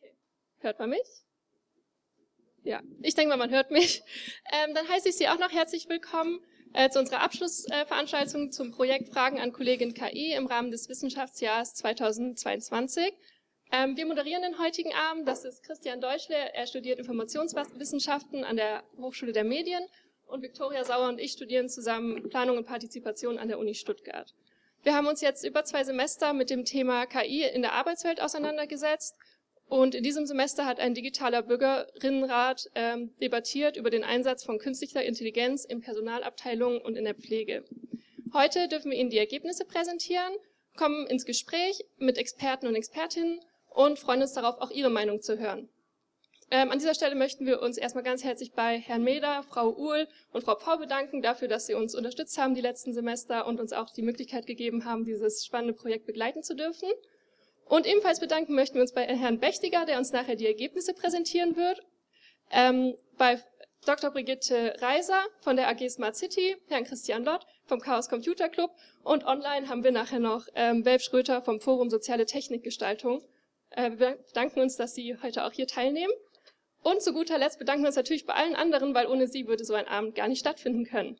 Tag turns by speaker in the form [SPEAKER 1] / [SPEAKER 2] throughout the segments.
[SPEAKER 1] Okay. Hört man mich? Ja, ich denke mal, man hört mich. Ähm, dann heiße ich Sie auch noch herzlich willkommen äh, zu unserer Abschlussveranstaltung äh, zum Projekt Fragen an Kollegin KI im Rahmen des Wissenschaftsjahres 2022. Ähm, wir moderieren den heutigen Abend. Das ist Christian Deutschle. Er studiert Informationswissenschaften an der Hochschule der Medien und Viktoria Sauer und ich studieren zusammen Planung und Partizipation an der Uni Stuttgart. Wir haben uns jetzt über zwei Semester mit dem Thema KI in der Arbeitswelt auseinandergesetzt und in diesem Semester hat ein digitaler Bürgerinnenrat ähm, debattiert über den Einsatz von künstlicher Intelligenz in Personalabteilungen und in der Pflege. Heute dürfen wir Ihnen die Ergebnisse präsentieren, kommen ins Gespräch mit Experten und Expertinnen und freuen uns darauf, auch Ihre Meinung zu hören. Ähm, an dieser Stelle möchten wir uns erstmal ganz herzlich bei Herrn Meder, Frau Uhl und Frau Pau bedanken dafür, dass Sie uns unterstützt haben die letzten Semester und uns auch die Möglichkeit gegeben haben, dieses spannende Projekt begleiten zu dürfen. Und ebenfalls bedanken möchten wir uns bei Herrn Bechtiger, der uns nachher die Ergebnisse präsentieren wird, ähm, bei Dr. Brigitte Reiser von der AG Smart City, Herrn Christian Lott vom Chaos Computer Club und online haben wir nachher noch ähm, Welf Schröter vom Forum Soziale Technikgestaltung. Äh, wir bedanken uns, dass Sie heute auch hier teilnehmen. Und zu guter Letzt bedanken wir uns natürlich bei allen anderen, weil ohne sie würde so ein Abend gar nicht stattfinden können.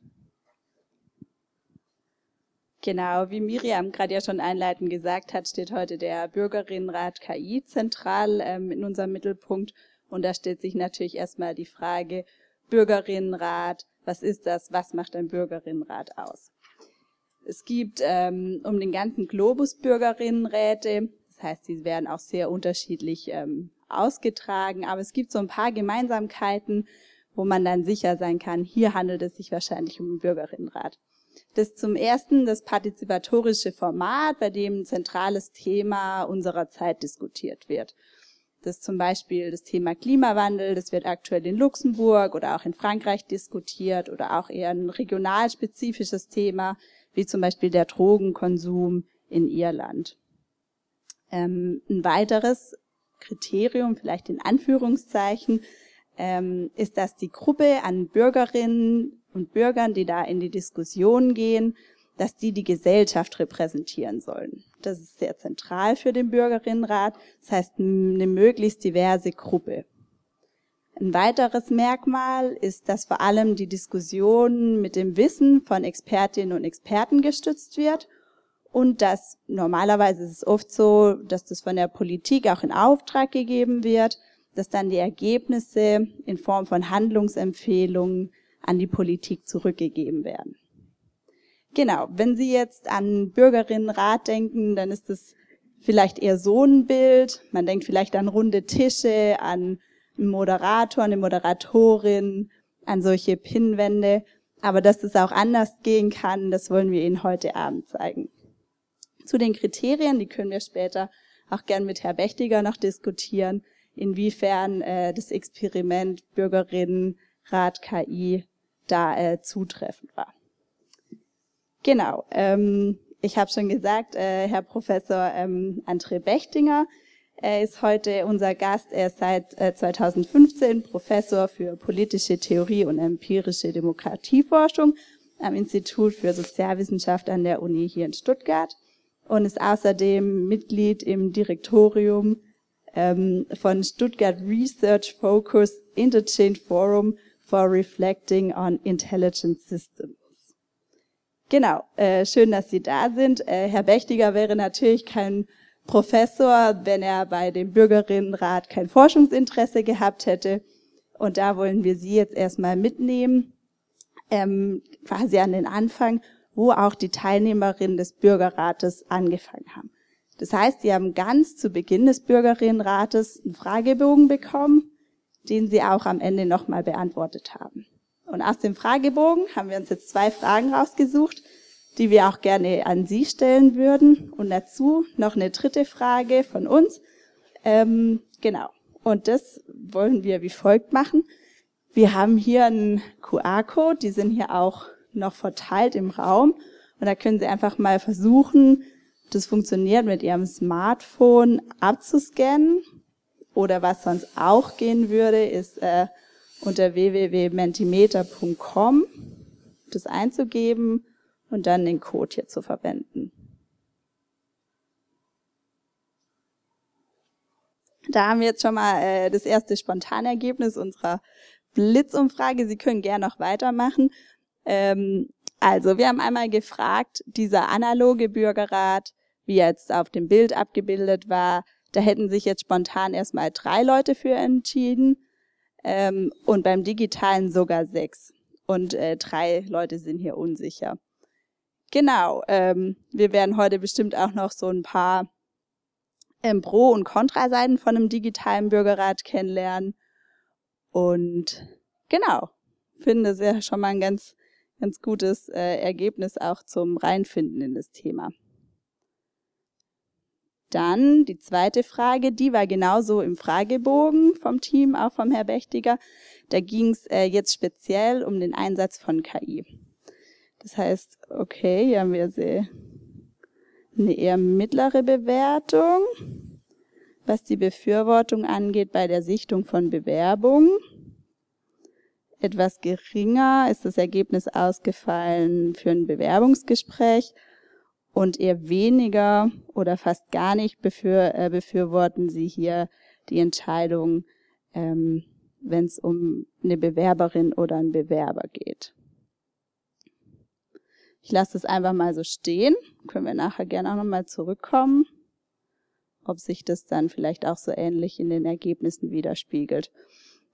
[SPEAKER 2] Genau, wie Miriam gerade ja schon einleitend gesagt hat, steht heute der Bürgerinnenrat KI zentral ähm, in unserem Mittelpunkt. Und da stellt sich natürlich erstmal die Frage, Bürgerinnenrat, was ist das, was macht ein Bürgerinnenrat aus? Es gibt ähm, um den ganzen Globus Bürgerinnenräte, das heißt, sie werden auch sehr unterschiedlich ähm, ausgetragen, aber es gibt so ein paar Gemeinsamkeiten, wo man dann sicher sein kann, hier handelt es sich wahrscheinlich um einen Bürgerinnenrat. Das zum ersten das partizipatorische Format, bei dem ein zentrales Thema unserer Zeit diskutiert wird. Das zum Beispiel das Thema Klimawandel, das wird aktuell in Luxemburg oder auch in Frankreich diskutiert oder auch eher ein regionalspezifisches Thema, wie zum Beispiel der Drogenkonsum in Irland. Ähm, ein weiteres Kriterium, vielleicht in Anführungszeichen, ähm, ist, dass die Gruppe an Bürgerinnen und Bürgern, die da in die Diskussion gehen, dass die die Gesellschaft repräsentieren sollen. Das ist sehr zentral für den Bürgerinnenrat. Das heißt, eine möglichst diverse Gruppe. Ein weiteres Merkmal ist, dass vor allem die Diskussion mit dem Wissen von Expertinnen und Experten gestützt wird und dass normalerweise ist es oft so, dass das von der Politik auch in Auftrag gegeben wird, dass dann die Ergebnisse in Form von Handlungsempfehlungen an die Politik zurückgegeben werden. Genau, wenn Sie jetzt an Bürgerinnenrat denken, dann ist es vielleicht eher so ein Bild. Man denkt vielleicht an runde Tische, an einen Moderator, eine Moderatorin, an solche Pinnwände. Aber dass es auch anders gehen kann, das wollen wir Ihnen heute Abend zeigen. Zu den Kriterien, die können wir später auch gern mit Herr Bechtiger noch diskutieren, inwiefern äh, das Experiment Bürgerinnenrat KI da äh, zutreffend war. Genau, ähm, ich habe schon gesagt, äh, Herr Professor ähm, André Bechtinger er ist heute unser Gast. Er ist seit äh, 2015 Professor für politische Theorie und empirische Demokratieforschung am Institut für Sozialwissenschaft an der Uni hier in Stuttgart und ist außerdem Mitglied im Direktorium ähm, von Stuttgart Research Focus Interchange Forum for Reflecting on Intelligent Systems. Genau, äh, schön, dass Sie da sind. Äh, Herr Bechtiger wäre natürlich kein Professor, wenn er bei dem Bürgerinnenrat kein Forschungsinteresse gehabt hätte. Und da wollen wir Sie jetzt erstmal mitnehmen, ähm, quasi an den Anfang, wo auch die Teilnehmerinnen des Bürgerrates angefangen haben. Das heißt, Sie haben ganz zu Beginn des Bürgerinnenrates einen Fragebogen bekommen den Sie auch am Ende nochmal beantwortet haben. Und aus dem Fragebogen haben wir uns jetzt zwei Fragen rausgesucht, die wir auch gerne an Sie stellen würden. Und dazu noch eine dritte Frage von uns. Ähm, genau. Und das wollen wir wie folgt machen. Wir haben hier einen QR-Code, die sind hier auch noch verteilt im Raum. Und da können Sie einfach mal versuchen, das funktioniert mit Ihrem Smartphone abzuscannen. Oder was sonst auch gehen würde, ist äh, unter www.mentimeter.com das einzugeben und dann den Code hier zu verwenden. Da haben wir jetzt schon mal äh, das erste Spontanergebnis unserer Blitzumfrage. Sie können gerne noch weitermachen. Ähm, also, wir haben einmal gefragt, dieser analoge Bürgerrat, wie jetzt auf dem Bild abgebildet war, da hätten sich jetzt spontan erstmal drei Leute für entschieden ähm, und beim digitalen sogar sechs. Und äh, drei Leute sind hier unsicher. Genau, ähm, wir werden heute bestimmt auch noch so ein paar ähm, Pro- und Kontraseiten von einem digitalen Bürgerrat kennenlernen. Und genau, finde es ja schon mal ein ganz, ganz gutes äh, Ergebnis auch zum Reinfinden in das Thema. Dann die zweite Frage, die war genauso im Fragebogen vom Team, auch vom Herr Bechtiger. Da ging es äh, jetzt speziell um den Einsatz von KI. Das heißt, okay, hier haben wir eine eher mittlere Bewertung, was die Befürwortung angeht bei der Sichtung von Bewerbungen. Etwas geringer ist das Ergebnis ausgefallen für ein Bewerbungsgespräch und eher weniger oder fast gar nicht befür, äh, befürworten sie hier die Entscheidung, ähm, wenn es um eine Bewerberin oder einen Bewerber geht. Ich lasse es einfach mal so stehen. Können wir nachher gerne auch nochmal zurückkommen, ob sich das dann vielleicht auch so ähnlich in den Ergebnissen widerspiegelt.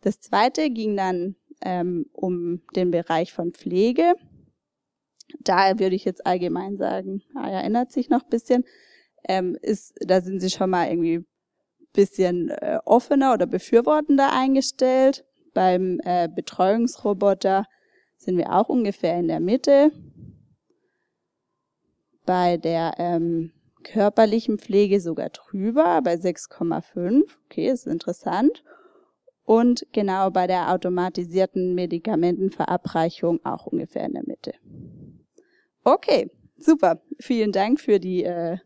[SPEAKER 2] Das zweite ging dann ähm, um den Bereich von Pflege. Da würde ich jetzt allgemein sagen, ah, ja, ändert sich noch ein bisschen. Ähm, ist, da sind sie schon mal irgendwie bisschen äh, offener oder befürwortender eingestellt. Beim äh, Betreuungsroboter sind wir auch ungefähr in der Mitte bei der ähm, körperlichen Pflege sogar drüber, bei 6,5. Okay, ist interessant. Und genau bei der automatisierten Medikamentenverabreichung auch ungefähr in der Mitte. Okay, super. Vielen Dank für die äh,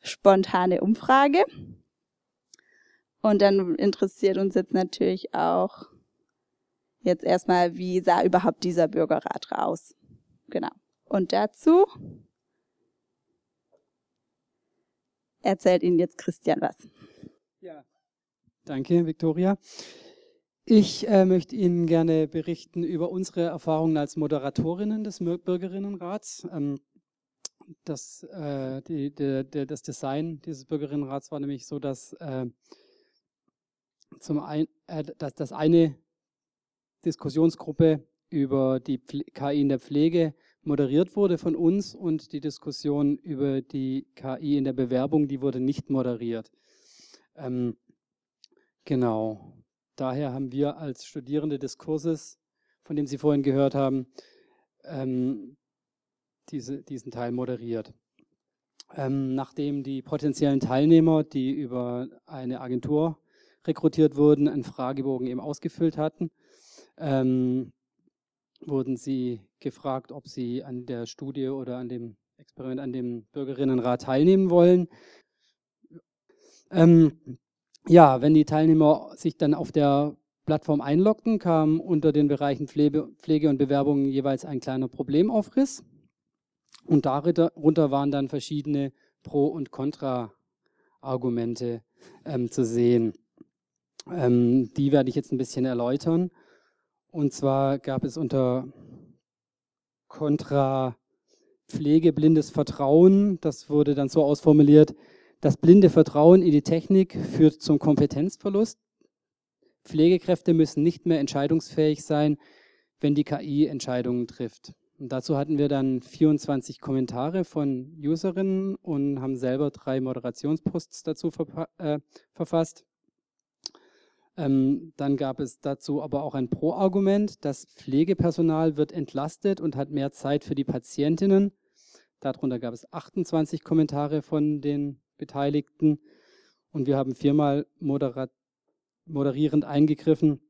[SPEAKER 2] spontane Umfrage. Und dann interessiert uns jetzt natürlich auch jetzt erstmal, wie sah überhaupt dieser Bürgerrat raus? Genau. Und dazu erzählt Ihnen jetzt Christian was.
[SPEAKER 3] Ja, danke, Viktoria. Ich äh, möchte Ihnen gerne berichten über unsere Erfahrungen als Moderatorinnen des Bürgerinnenrats. Ähm, das, äh, die, die, die, das Design dieses Bürgerinnenrats war nämlich so, dass, äh, zum ein, äh, dass, dass eine Diskussionsgruppe über die Pfle KI in der Pflege moderiert wurde von uns und die Diskussion über die KI in der Bewerbung, die wurde nicht moderiert. Ähm, genau. Daher haben wir als Studierende des Kurses, von dem Sie vorhin gehört haben, ähm, diese, diesen Teil moderiert. Ähm, nachdem die potenziellen Teilnehmer, die über eine Agentur rekrutiert wurden, einen Fragebogen eben ausgefüllt hatten, ähm, wurden sie gefragt, ob sie an der Studie oder an dem Experiment, an dem Bürgerinnenrat teilnehmen wollen. Ähm, ja, wenn die Teilnehmer sich dann auf der Plattform einloggten, kam unter den Bereichen Pflege, Pflege und Bewerbung jeweils ein kleiner Problemaufriss. Und darunter waren dann verschiedene Pro- und Kontra-Argumente ähm, zu sehen. Ähm, die werde ich jetzt ein bisschen erläutern. Und zwar gab es unter Kontra pflegeblindes Vertrauen, das wurde dann so ausformuliert, das blinde Vertrauen in die Technik führt zum Kompetenzverlust. Pflegekräfte müssen nicht mehr entscheidungsfähig sein, wenn die KI Entscheidungen trifft. Und dazu hatten wir dann 24 Kommentare von Userinnen und haben selber drei Moderationsposts dazu äh, verfasst. Ähm, dann gab es dazu aber auch ein Pro-Argument. Das Pflegepersonal wird entlastet und hat mehr Zeit für die Patientinnen. Darunter gab es 28 Kommentare von den Beteiligten. Und wir haben viermal moderierend eingegriffen.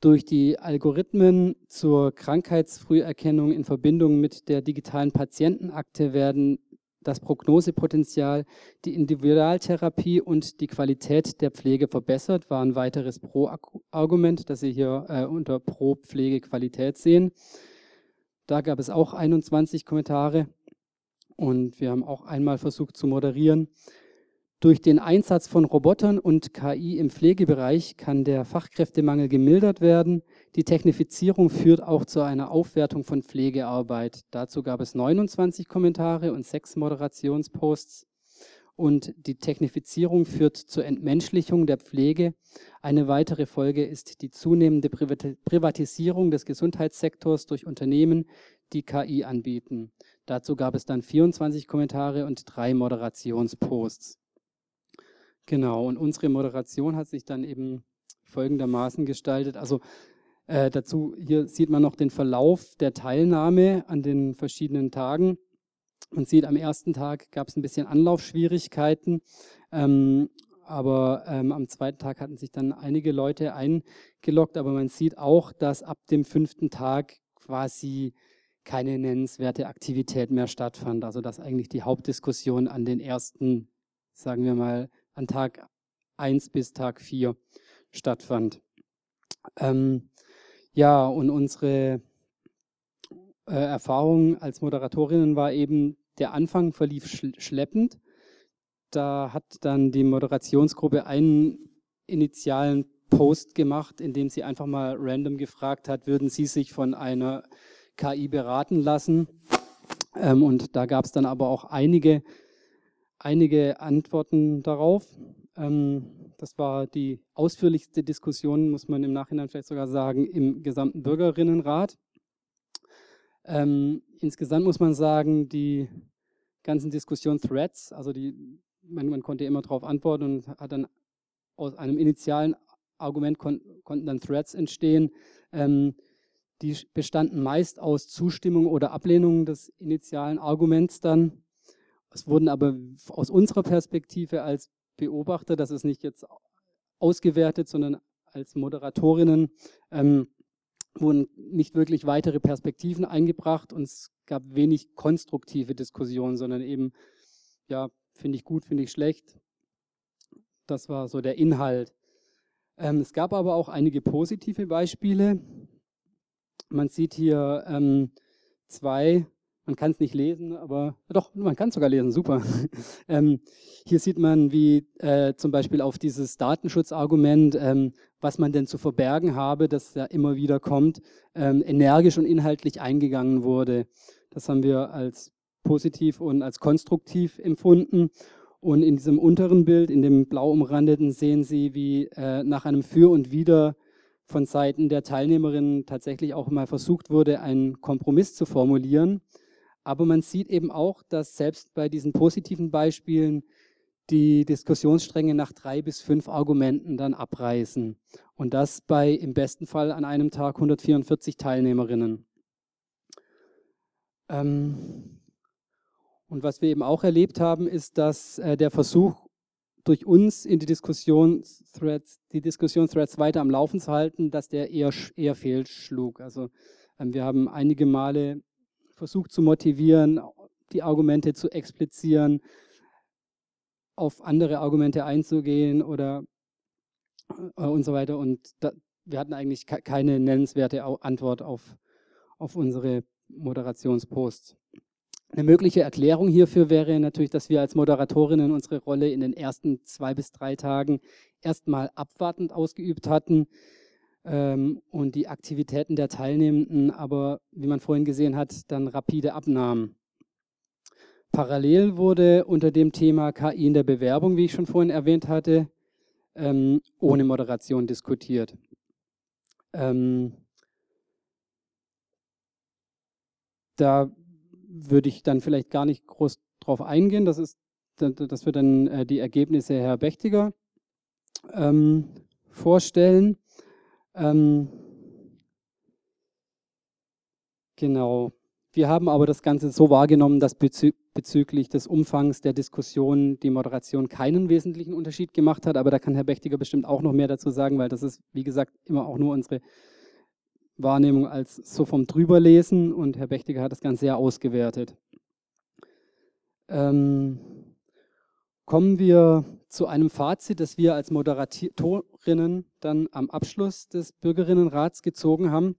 [SPEAKER 3] Durch die Algorithmen zur Krankheitsfrüherkennung in Verbindung mit der digitalen Patientenakte werden das Prognosepotenzial, die Individualtherapie und die Qualität der Pflege verbessert, war ein weiteres Pro-Argument, das Sie hier äh, unter Pro-Pflegequalität sehen. Da gab es auch 21 Kommentare und wir haben auch einmal versucht zu moderieren. Durch den Einsatz von Robotern und KI im Pflegebereich kann der Fachkräftemangel gemildert werden. Die Technifizierung führt auch zu einer Aufwertung von Pflegearbeit. Dazu gab es 29 Kommentare und sechs Moderationsposts. Und die Technifizierung führt zur Entmenschlichung der Pflege. Eine weitere Folge ist die zunehmende Privatisierung des Gesundheitssektors durch Unternehmen, die KI anbieten. Dazu gab es dann 24 Kommentare und drei Moderationsposts. Genau, und unsere Moderation hat sich dann eben folgendermaßen gestaltet. Also äh, dazu, hier sieht man noch den Verlauf der Teilnahme an den verschiedenen Tagen. Man sieht, am ersten Tag gab es ein bisschen Anlaufschwierigkeiten, ähm, aber ähm, am zweiten Tag hatten sich dann einige Leute eingeloggt, aber man sieht auch, dass ab dem fünften Tag quasi keine nennenswerte Aktivität mehr stattfand. Also dass eigentlich die Hauptdiskussion an den ersten, sagen wir mal, an Tag 1 bis Tag 4 stattfand. Ähm, ja, und unsere äh, Erfahrung als Moderatorinnen war eben, der Anfang verlief schleppend. Da hat dann die Moderationsgruppe einen initialen Post gemacht, in dem sie einfach mal random gefragt hat, würden Sie sich von einer KI beraten lassen? Ähm, und da gab es dann aber auch einige, einige Antworten darauf. Ähm, das war die ausführlichste Diskussion, muss man im Nachhinein vielleicht sogar sagen, im gesamten Bürgerinnenrat. Ähm, insgesamt muss man sagen, die ganzen Diskussion-Threads, also die, man, man, konnte immer darauf antworten und hat dann aus einem initialen Argument kon, konnten dann Threads entstehen. Ähm, die bestanden meist aus Zustimmung oder Ablehnung des initialen Arguments dann. Es wurden aber aus unserer Perspektive als Beobachter, das ist nicht jetzt ausgewertet, sondern als Moderatorinnen, ähm, wurden nicht wirklich weitere Perspektiven eingebracht und es gab wenig konstruktive Diskussionen, sondern eben, ja, finde ich gut, finde ich schlecht. Das war so der Inhalt. Ähm, es gab aber auch einige positive Beispiele. Man sieht hier ähm, zwei man kann es nicht lesen, aber doch, man kann es sogar lesen, super. ähm, hier sieht man, wie äh, zum Beispiel auf dieses Datenschutzargument, ähm, was man denn zu verbergen habe, das ja immer wieder kommt, ähm, energisch und inhaltlich eingegangen wurde. Das haben wir als positiv und als konstruktiv empfunden. Und in diesem unteren Bild, in dem blau umrandeten, sehen Sie, wie äh, nach einem Für und Wider von Seiten der Teilnehmerinnen tatsächlich auch mal versucht wurde, einen Kompromiss zu formulieren. Aber man sieht eben auch, dass selbst bei diesen positiven Beispielen die Diskussionsstränge nach drei bis fünf Argumenten dann abreißen. Und das bei im besten Fall an einem Tag 144 Teilnehmerinnen. Ähm und was wir eben auch erlebt haben, ist, dass äh, der Versuch, durch uns in die Diskussionsthreads, die Diskussionsthreads weiter am Laufen zu halten, dass der eher, eher fehlschlug. Also ähm, wir haben einige Male versucht zu motivieren, die Argumente zu explizieren, auf andere Argumente einzugehen oder äh, und so weiter. Und da, wir hatten eigentlich keine nennenswerte Antwort auf, auf unsere Moderationsposts. Eine mögliche Erklärung hierfür wäre natürlich, dass wir als Moderatorinnen unsere Rolle in den ersten zwei bis drei Tagen erstmal abwartend ausgeübt hatten und die Aktivitäten der Teilnehmenden aber, wie man vorhin gesehen hat, dann rapide abnahmen. Parallel wurde unter dem Thema KI in der Bewerbung, wie ich schon vorhin erwähnt hatte, ähm, ohne Moderation diskutiert. Ähm, da würde ich dann vielleicht gar nicht groß drauf eingehen. Das, ist, das wird dann äh, die Ergebnisse Herr Bechtiger ähm, vorstellen. Ähm, genau. Wir haben aber das Ganze so wahrgenommen, dass bezü bezüglich des Umfangs der Diskussion die Moderation keinen wesentlichen Unterschied gemacht hat. Aber da kann Herr Bechtiger bestimmt auch noch mehr dazu sagen, weil das ist, wie gesagt, immer auch nur unsere Wahrnehmung als so vom Drüberlesen und Herr Bechtiger hat das Ganze sehr ausgewertet. Ähm, kommen wir zu einem Fazit, das wir als Moderatorinnen dann am Abschluss des Bürgerinnenrats gezogen haben.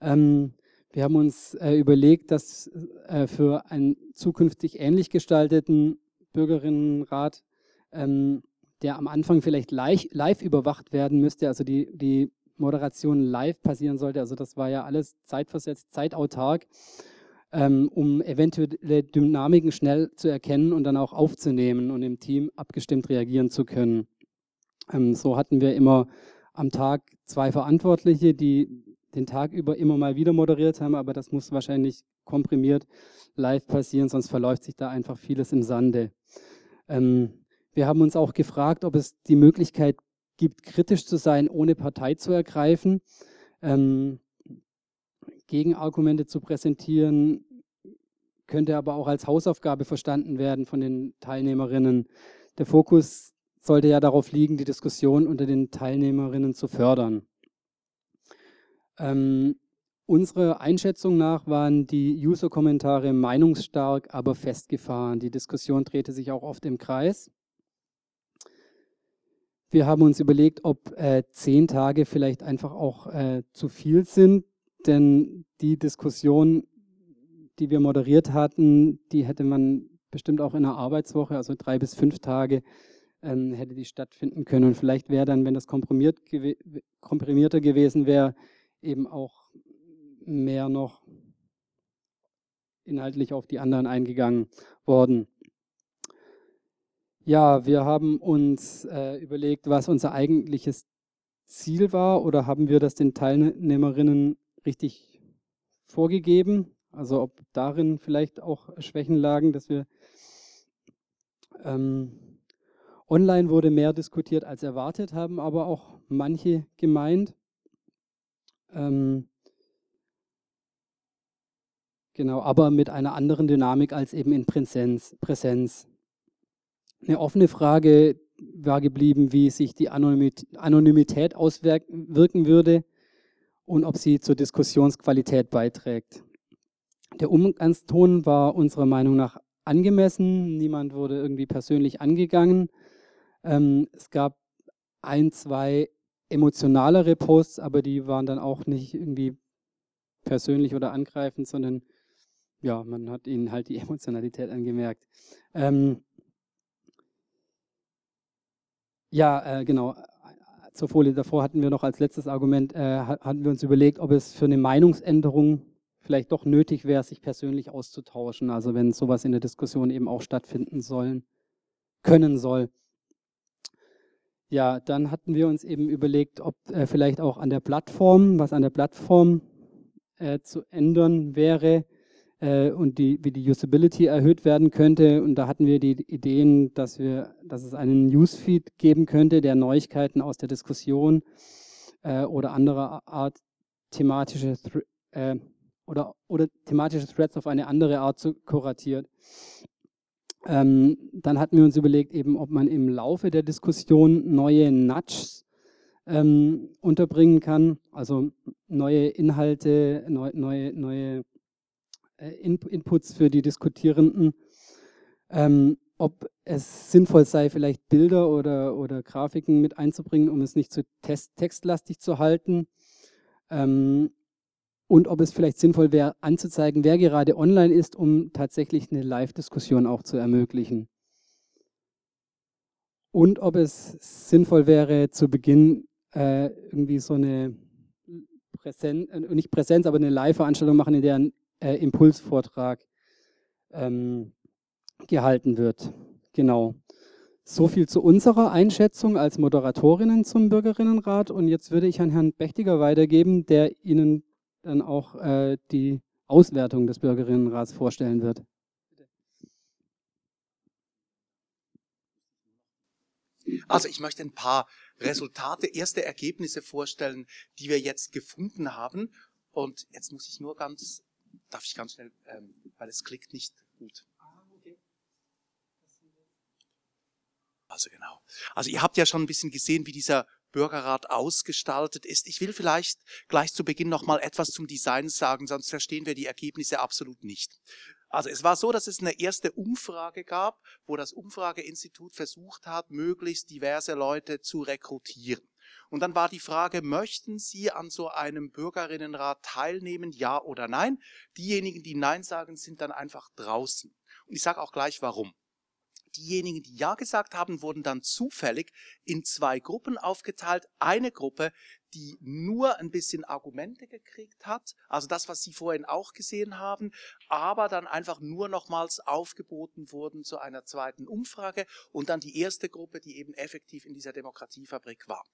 [SPEAKER 3] Ähm, wir haben uns äh, überlegt, dass äh, für einen zukünftig ähnlich gestalteten Bürgerinnenrat, ähm, der am Anfang vielleicht live, live überwacht werden müsste, also die, die Moderation live passieren sollte. Also das war ja alles zeitversetzt, zeitautark, ähm, um eventuelle Dynamiken schnell zu erkennen und dann auch aufzunehmen und im Team abgestimmt reagieren zu können. Ähm, so hatten wir immer am Tag zwei Verantwortliche, die den Tag über immer mal wieder moderiert haben, aber das muss wahrscheinlich komprimiert live passieren, sonst verläuft sich da einfach vieles im Sande. Ähm, wir haben uns auch gefragt, ob es die Möglichkeit gibt, kritisch zu sein, ohne Partei zu ergreifen, ähm, Gegenargumente zu präsentieren, könnte aber auch als Hausaufgabe verstanden werden von den Teilnehmerinnen. Der Fokus sollte ja darauf liegen, die Diskussion unter den Teilnehmerinnen zu fördern. Ähm, unserer Einschätzung nach waren die User-Kommentare meinungsstark, aber festgefahren. Die Diskussion drehte sich auch oft im Kreis. Wir haben uns überlegt, ob äh, zehn Tage vielleicht einfach auch äh, zu viel sind, denn die Diskussion, die wir moderiert hatten, die hätte man bestimmt auch in einer Arbeitswoche, also drei bis fünf Tage, ähm, hätte die stattfinden können. Und vielleicht wäre dann, wenn das komprimiert gew komprimierter gewesen wäre, eben auch mehr noch inhaltlich auf die anderen eingegangen worden. Ja, wir haben uns äh, überlegt, was unser eigentliches Ziel war oder haben wir das den Teilnehmerinnen richtig vorgegeben? Also ob darin vielleicht auch Schwächen lagen, dass wir ähm, online wurde mehr diskutiert als erwartet, haben aber auch manche gemeint. Ähm, genau, aber mit einer anderen Dynamik als eben in Präsenz. Präsenz. Eine offene Frage war geblieben, wie sich die Anonymität auswirken würde und ob sie zur Diskussionsqualität beiträgt. Der Umgangston war unserer Meinung nach angemessen. Niemand wurde irgendwie persönlich angegangen. Ähm, es gab ein, zwei emotionalere Posts, aber die waren dann auch nicht irgendwie persönlich oder angreifend, sondern ja, man hat ihnen halt die Emotionalität angemerkt. Ähm, ja, äh, genau. Zur Folie davor hatten wir noch als letztes Argument, äh, hatten wir uns überlegt, ob es für eine Meinungsänderung vielleicht doch nötig wäre, sich persönlich auszutauschen. Also wenn sowas in der Diskussion eben auch stattfinden sollen, können soll. Ja, dann hatten wir uns eben überlegt, ob äh, vielleicht auch an der Plattform, was an der Plattform äh, zu ändern wäre äh, und die, wie die Usability erhöht werden könnte. Und da hatten wir die Ideen, dass, wir, dass es einen Newsfeed geben könnte, der Neuigkeiten aus der Diskussion äh, oder anderer Art thematische äh, oder, oder thematische Threads auf eine andere Art zu kuratiert. Ähm, dann hatten wir uns überlegt, eben, ob man im Laufe der Diskussion neue Nudges ähm, unterbringen kann, also neue Inhalte, neu, neue, neue äh, Inputs für die Diskutierenden, ähm, ob es sinnvoll sei, vielleicht Bilder oder, oder Grafiken mit einzubringen, um es nicht zu textlastig zu halten. Ähm, und ob es vielleicht sinnvoll wäre, anzuzeigen, wer gerade online ist, um tatsächlich eine Live-Diskussion auch zu ermöglichen. Und ob es sinnvoll wäre, zu Beginn äh, irgendwie so eine Präsenz, äh, nicht Präsenz, aber eine Live-Veranstaltung machen, in der ein äh, Impulsvortrag ähm, gehalten wird. Genau. So viel zu unserer Einschätzung als Moderatorinnen zum Bürgerinnenrat. Und jetzt würde ich an Herrn Bechtiger weitergeben, der Ihnen dann auch äh, die Auswertung des Bürgerinnenrats vorstellen wird.
[SPEAKER 4] Also ich möchte ein paar Resultate, erste Ergebnisse vorstellen, die wir jetzt gefunden haben. Und jetzt muss ich nur ganz darf ich ganz schnell, ähm, weil es klickt nicht gut. Also genau. Also ihr habt ja schon ein bisschen gesehen, wie dieser Bürgerrat ausgestaltet ist. Ich will vielleicht gleich zu Beginn noch mal etwas zum Design sagen, sonst verstehen wir die Ergebnisse absolut nicht. Also es war so, dass es eine erste Umfrage gab, wo das Umfrageinstitut versucht hat, möglichst diverse Leute zu rekrutieren. Und dann war die Frage, möchten Sie an so einem Bürgerinnenrat teilnehmen, ja oder nein? Diejenigen, die Nein sagen, sind dann einfach draußen. Und ich sage auch gleich warum. Diejenigen, die Ja gesagt haben, wurden dann zufällig in zwei Gruppen aufgeteilt. Eine Gruppe, die nur ein bisschen Argumente gekriegt hat, also das, was Sie vorhin auch gesehen haben, aber dann einfach nur nochmals aufgeboten wurden zu einer zweiten Umfrage und dann die erste Gruppe, die eben effektiv in dieser Demokratiefabrik war.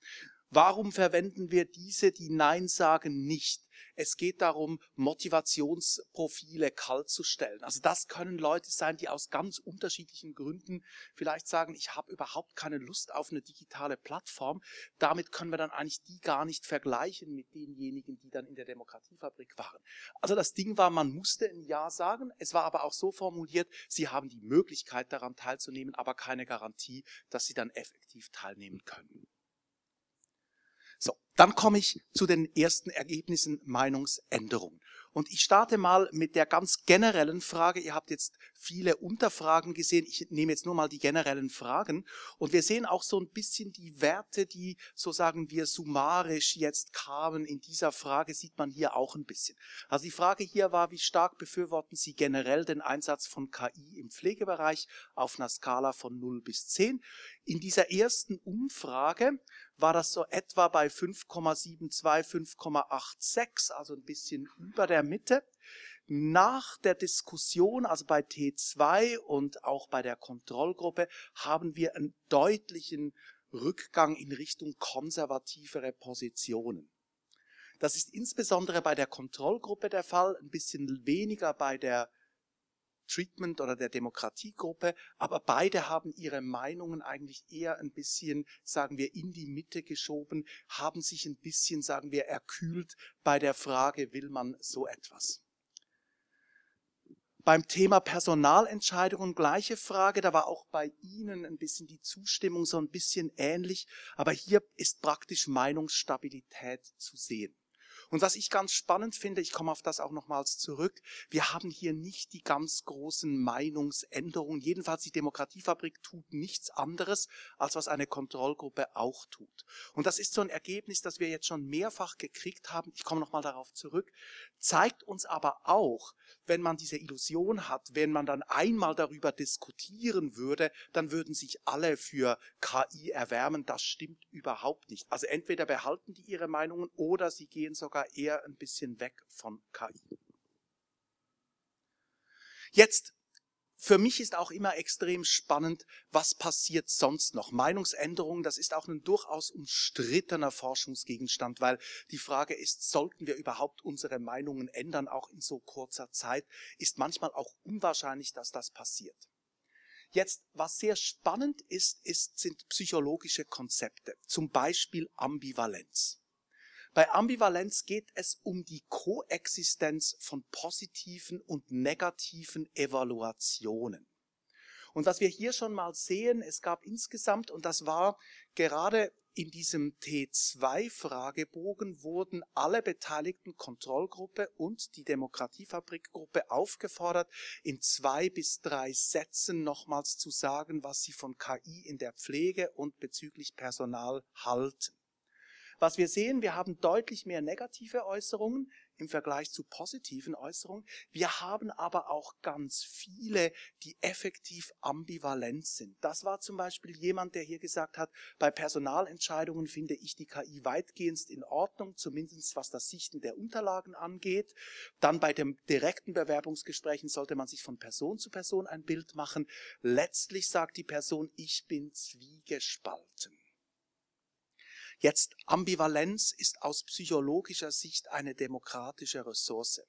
[SPEAKER 4] Warum verwenden wir diese, die Nein sagen, nicht? Es geht darum, Motivationsprofile kalt zu stellen. Also das können Leute sein, die aus ganz unterschiedlichen Gründen vielleicht sagen, ich habe überhaupt keine Lust auf eine digitale Plattform. Damit können wir dann eigentlich die gar nicht vergleichen mit denjenigen, die dann in der Demokratiefabrik waren. Also das Ding war, man musste ein Ja sagen. Es war aber auch so formuliert, sie haben die Möglichkeit daran teilzunehmen, aber keine Garantie, dass sie dann effektiv teilnehmen können. So, dann komme ich zu den ersten Ergebnissen Meinungsänderung. Und ich starte mal mit der ganz generellen Frage. Ihr habt jetzt viele Unterfragen gesehen. Ich nehme jetzt nur mal die generellen Fragen. Und wir sehen auch so ein bisschen die Werte, die, so sagen wir, summarisch jetzt kamen in dieser Frage, sieht man hier auch ein bisschen. Also die Frage hier war, wie stark befürworten Sie generell den Einsatz von KI im Pflegebereich auf einer Skala von 0 bis 10? In dieser ersten Umfrage war das so etwa bei 5,72, 5,86, also ein bisschen über der Mitte. Nach der Diskussion, also bei T2 und auch bei der Kontrollgruppe, haben wir einen deutlichen Rückgang in Richtung konservativere Positionen. Das ist insbesondere bei der Kontrollgruppe der Fall, ein bisschen weniger bei der Treatment oder der Demokratiegruppe, aber beide haben ihre Meinungen eigentlich eher ein bisschen, sagen wir, in die Mitte geschoben, haben sich ein bisschen, sagen wir, erkühlt bei der Frage, will man so etwas? Beim Thema Personalentscheidungen gleiche Frage, da war auch bei Ihnen ein bisschen die Zustimmung so ein bisschen ähnlich, aber hier ist praktisch Meinungsstabilität zu sehen. Und was ich ganz spannend finde, ich komme auf das auch nochmals zurück, wir haben hier nicht die ganz großen Meinungsänderungen. Jedenfalls die Demokratiefabrik tut nichts anderes, als was eine Kontrollgruppe auch tut. Und das ist so ein Ergebnis, das wir jetzt schon mehrfach gekriegt haben. Ich komme nochmal darauf zurück. Zeigt uns aber auch, wenn man diese Illusion hat, wenn man dann einmal darüber diskutieren würde, dann würden sich alle für KI erwärmen. Das stimmt überhaupt nicht. Also entweder behalten die ihre Meinungen oder sie gehen sogar eher ein bisschen weg von KI. Jetzt für mich ist auch immer extrem spannend, was passiert sonst noch. Meinungsänderungen, das ist auch ein durchaus umstrittener Forschungsgegenstand, weil die Frage ist, sollten wir überhaupt unsere Meinungen ändern, auch in so kurzer Zeit, ist manchmal auch unwahrscheinlich, dass das passiert. Jetzt, was sehr spannend ist, ist sind psychologische Konzepte, zum Beispiel Ambivalenz. Bei Ambivalenz geht es um die Koexistenz von positiven und negativen Evaluationen. Und was wir hier schon mal sehen, es gab insgesamt, und das war gerade in diesem T2-Fragebogen, wurden alle beteiligten Kontrollgruppe und die Demokratiefabrikgruppe aufgefordert, in zwei bis drei Sätzen nochmals zu sagen, was sie von KI in der Pflege und bezüglich Personal halten. Was wir sehen, wir haben deutlich mehr negative Äußerungen im Vergleich zu positiven Äußerungen. Wir haben aber auch ganz viele, die effektiv ambivalent sind. Das war zum Beispiel jemand, der hier gesagt hat, bei Personalentscheidungen finde ich die KI weitgehend in Ordnung, zumindest was das Sichten der Unterlagen angeht. Dann bei den direkten Bewerbungsgesprächen sollte man sich von Person zu Person ein Bild machen. Letztlich sagt die Person, ich bin zwiegespalten. Jetzt Ambivalenz ist aus psychologischer Sicht eine demokratische Ressource.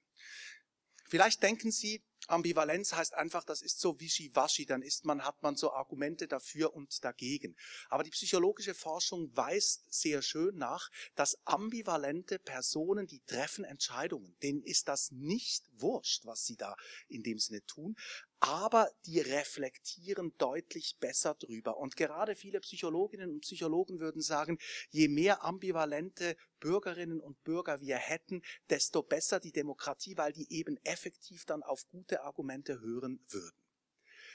[SPEAKER 4] Vielleicht denken Sie, Ambivalenz heißt einfach, das ist so wischiwaschi, dann ist man, hat man so Argumente dafür und dagegen. Aber die psychologische Forschung weist sehr schön nach, dass ambivalente Personen, die treffen Entscheidungen, denen ist das nicht wurscht, was sie da in dem Sinne tun, aber die reflektieren deutlich besser drüber. Und gerade viele Psychologinnen und Psychologen würden sagen, je mehr ambivalente Bürgerinnen und Bürger wir hätten, desto besser die Demokratie, weil die eben effektiv dann auf gute Argumente hören würden.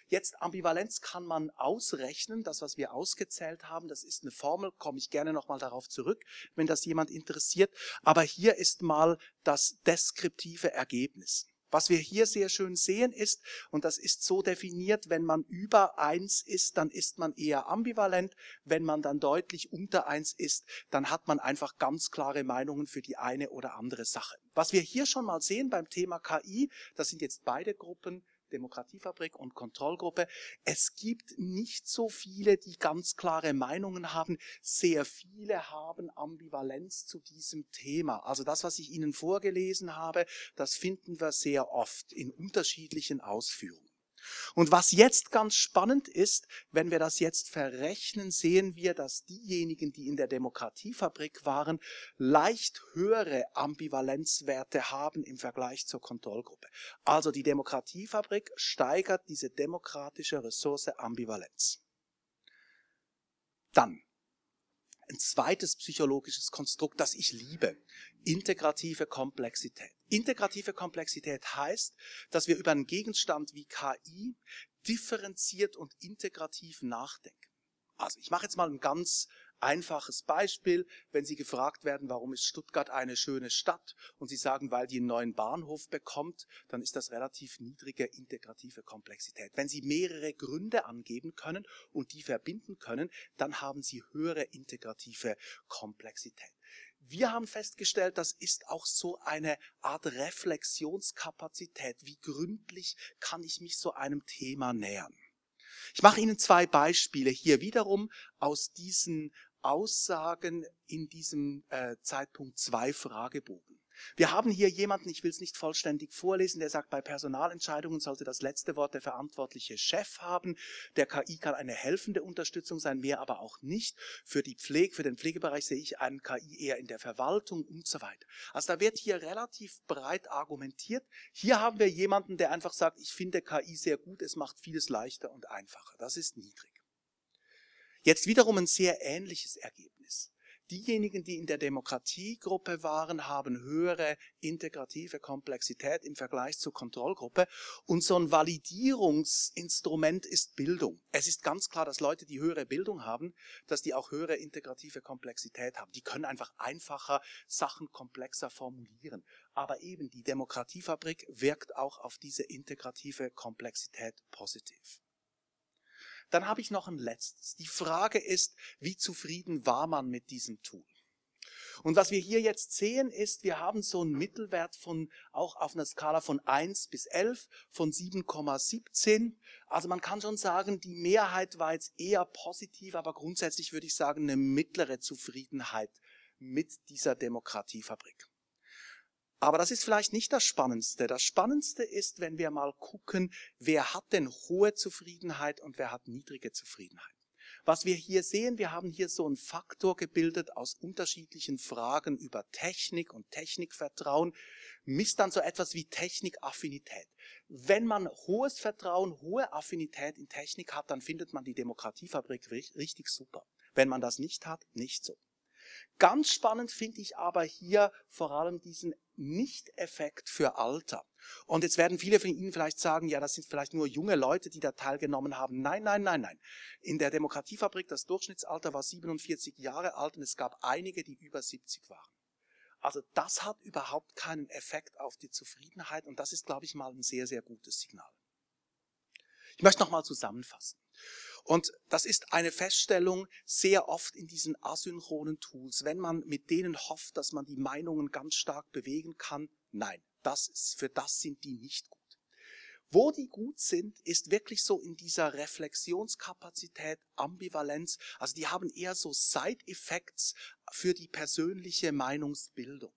[SPEAKER 4] Jetzt Ambivalenz kann man ausrechnen, das was wir ausgezählt haben, das ist eine Formel, komme ich gerne nochmal darauf zurück, wenn das jemand interessiert. Aber hier ist mal das deskriptive Ergebnis. Was wir hier sehr schön sehen ist, und das ist so definiert, wenn man über eins ist, dann ist man eher ambivalent. Wenn man dann deutlich unter eins ist, dann hat man einfach ganz klare Meinungen für die eine oder andere Sache. Was wir hier schon mal sehen beim Thema KI, das sind jetzt beide Gruppen, Demokratiefabrik und Kontrollgruppe. Es gibt nicht so viele, die ganz klare Meinungen haben. Sehr viele haben Ambivalenz zu diesem Thema. Also das, was ich Ihnen vorgelesen habe, das finden wir sehr oft in unterschiedlichen Ausführungen. Und was jetzt ganz spannend ist, wenn wir das jetzt verrechnen, sehen wir, dass diejenigen, die in der Demokratiefabrik waren, leicht höhere Ambivalenzwerte haben im Vergleich zur Kontrollgruppe. Also die Demokratiefabrik steigert diese demokratische Ressource Ambivalenz. Dann ein zweites psychologisches Konstrukt, das ich liebe. Integrative Komplexität. Integrative Komplexität heißt, dass wir über einen Gegenstand wie KI differenziert und integrativ nachdenken. Also ich mache jetzt mal ein ganz einfaches Beispiel, wenn Sie gefragt werden, warum ist Stuttgart eine schöne Stadt und Sie sagen, weil die einen neuen Bahnhof bekommt, dann ist das relativ niedrige integrative Komplexität. Wenn Sie mehrere Gründe angeben können und die verbinden können, dann haben Sie höhere integrative Komplexität. Wir haben festgestellt, das ist auch so eine Art Reflexionskapazität. Wie gründlich kann ich mich so einem Thema nähern? Ich mache Ihnen zwei Beispiele hier wiederum aus diesen Aussagen in diesem äh, Zeitpunkt zwei Fragebogen. Wir haben hier jemanden, ich will es nicht vollständig vorlesen, der sagt, bei Personalentscheidungen sollte das letzte Wort der verantwortliche Chef haben. Der KI kann eine helfende Unterstützung sein, mehr aber auch nicht. Für die Pflege, für den Pflegebereich sehe ich einen KI eher in der Verwaltung und so weiter. Also da wird hier relativ breit argumentiert. Hier haben wir jemanden, der einfach sagt, ich finde KI sehr gut, es macht vieles leichter und einfacher. Das ist niedrig. Jetzt wiederum ein sehr ähnliches Ergebnis. Diejenigen, die in der Demokratiegruppe waren, haben höhere integrative Komplexität im Vergleich zur Kontrollgruppe. Und so ein Validierungsinstrument ist Bildung. Es ist ganz klar, dass Leute, die höhere Bildung haben, dass die auch höhere integrative Komplexität haben. Die können einfach einfacher Sachen komplexer formulieren. Aber eben die Demokratiefabrik wirkt auch auf diese integrative Komplexität positiv. Dann habe ich noch ein letztes. Die Frage ist, wie zufrieden war man mit diesem Tool? Und was wir hier jetzt sehen, ist, wir haben so einen Mittelwert von, auch auf einer Skala von 1 bis 11, von 7,17. Also man kann schon sagen, die Mehrheit war jetzt eher positiv, aber grundsätzlich würde ich sagen, eine mittlere Zufriedenheit mit dieser Demokratiefabrik. Aber das ist vielleicht nicht das Spannendste. Das Spannendste ist, wenn wir mal gucken, wer hat denn hohe Zufriedenheit und wer hat niedrige Zufriedenheit. Was wir hier sehen, wir haben hier so einen Faktor gebildet aus unterschiedlichen Fragen über Technik und Technikvertrauen, misst dann so etwas wie Technikaffinität. Wenn man hohes Vertrauen, hohe Affinität in Technik hat, dann findet man die Demokratiefabrik richtig super. Wenn man das nicht hat, nicht so. Ganz spannend finde ich aber hier vor allem diesen Nicht-Effekt für Alter. Und jetzt werden viele von Ihnen vielleicht sagen, ja, das sind vielleicht nur junge Leute, die da teilgenommen haben. Nein, nein, nein, nein. In der Demokratiefabrik, das Durchschnittsalter war 47 Jahre alt und es gab einige, die über 70 waren. Also das hat überhaupt keinen Effekt auf die Zufriedenheit und das ist, glaube ich, mal ein sehr, sehr gutes Signal. Ich möchte nochmal zusammenfassen. Und das ist eine Feststellung sehr oft in diesen asynchronen Tools, wenn man mit denen hofft, dass man die Meinungen ganz stark bewegen kann. Nein, das ist, für das sind die nicht gut. Wo die gut sind, ist wirklich so in dieser Reflexionskapazität, Ambivalenz. Also die haben eher so Side-Effects für die persönliche Meinungsbildung.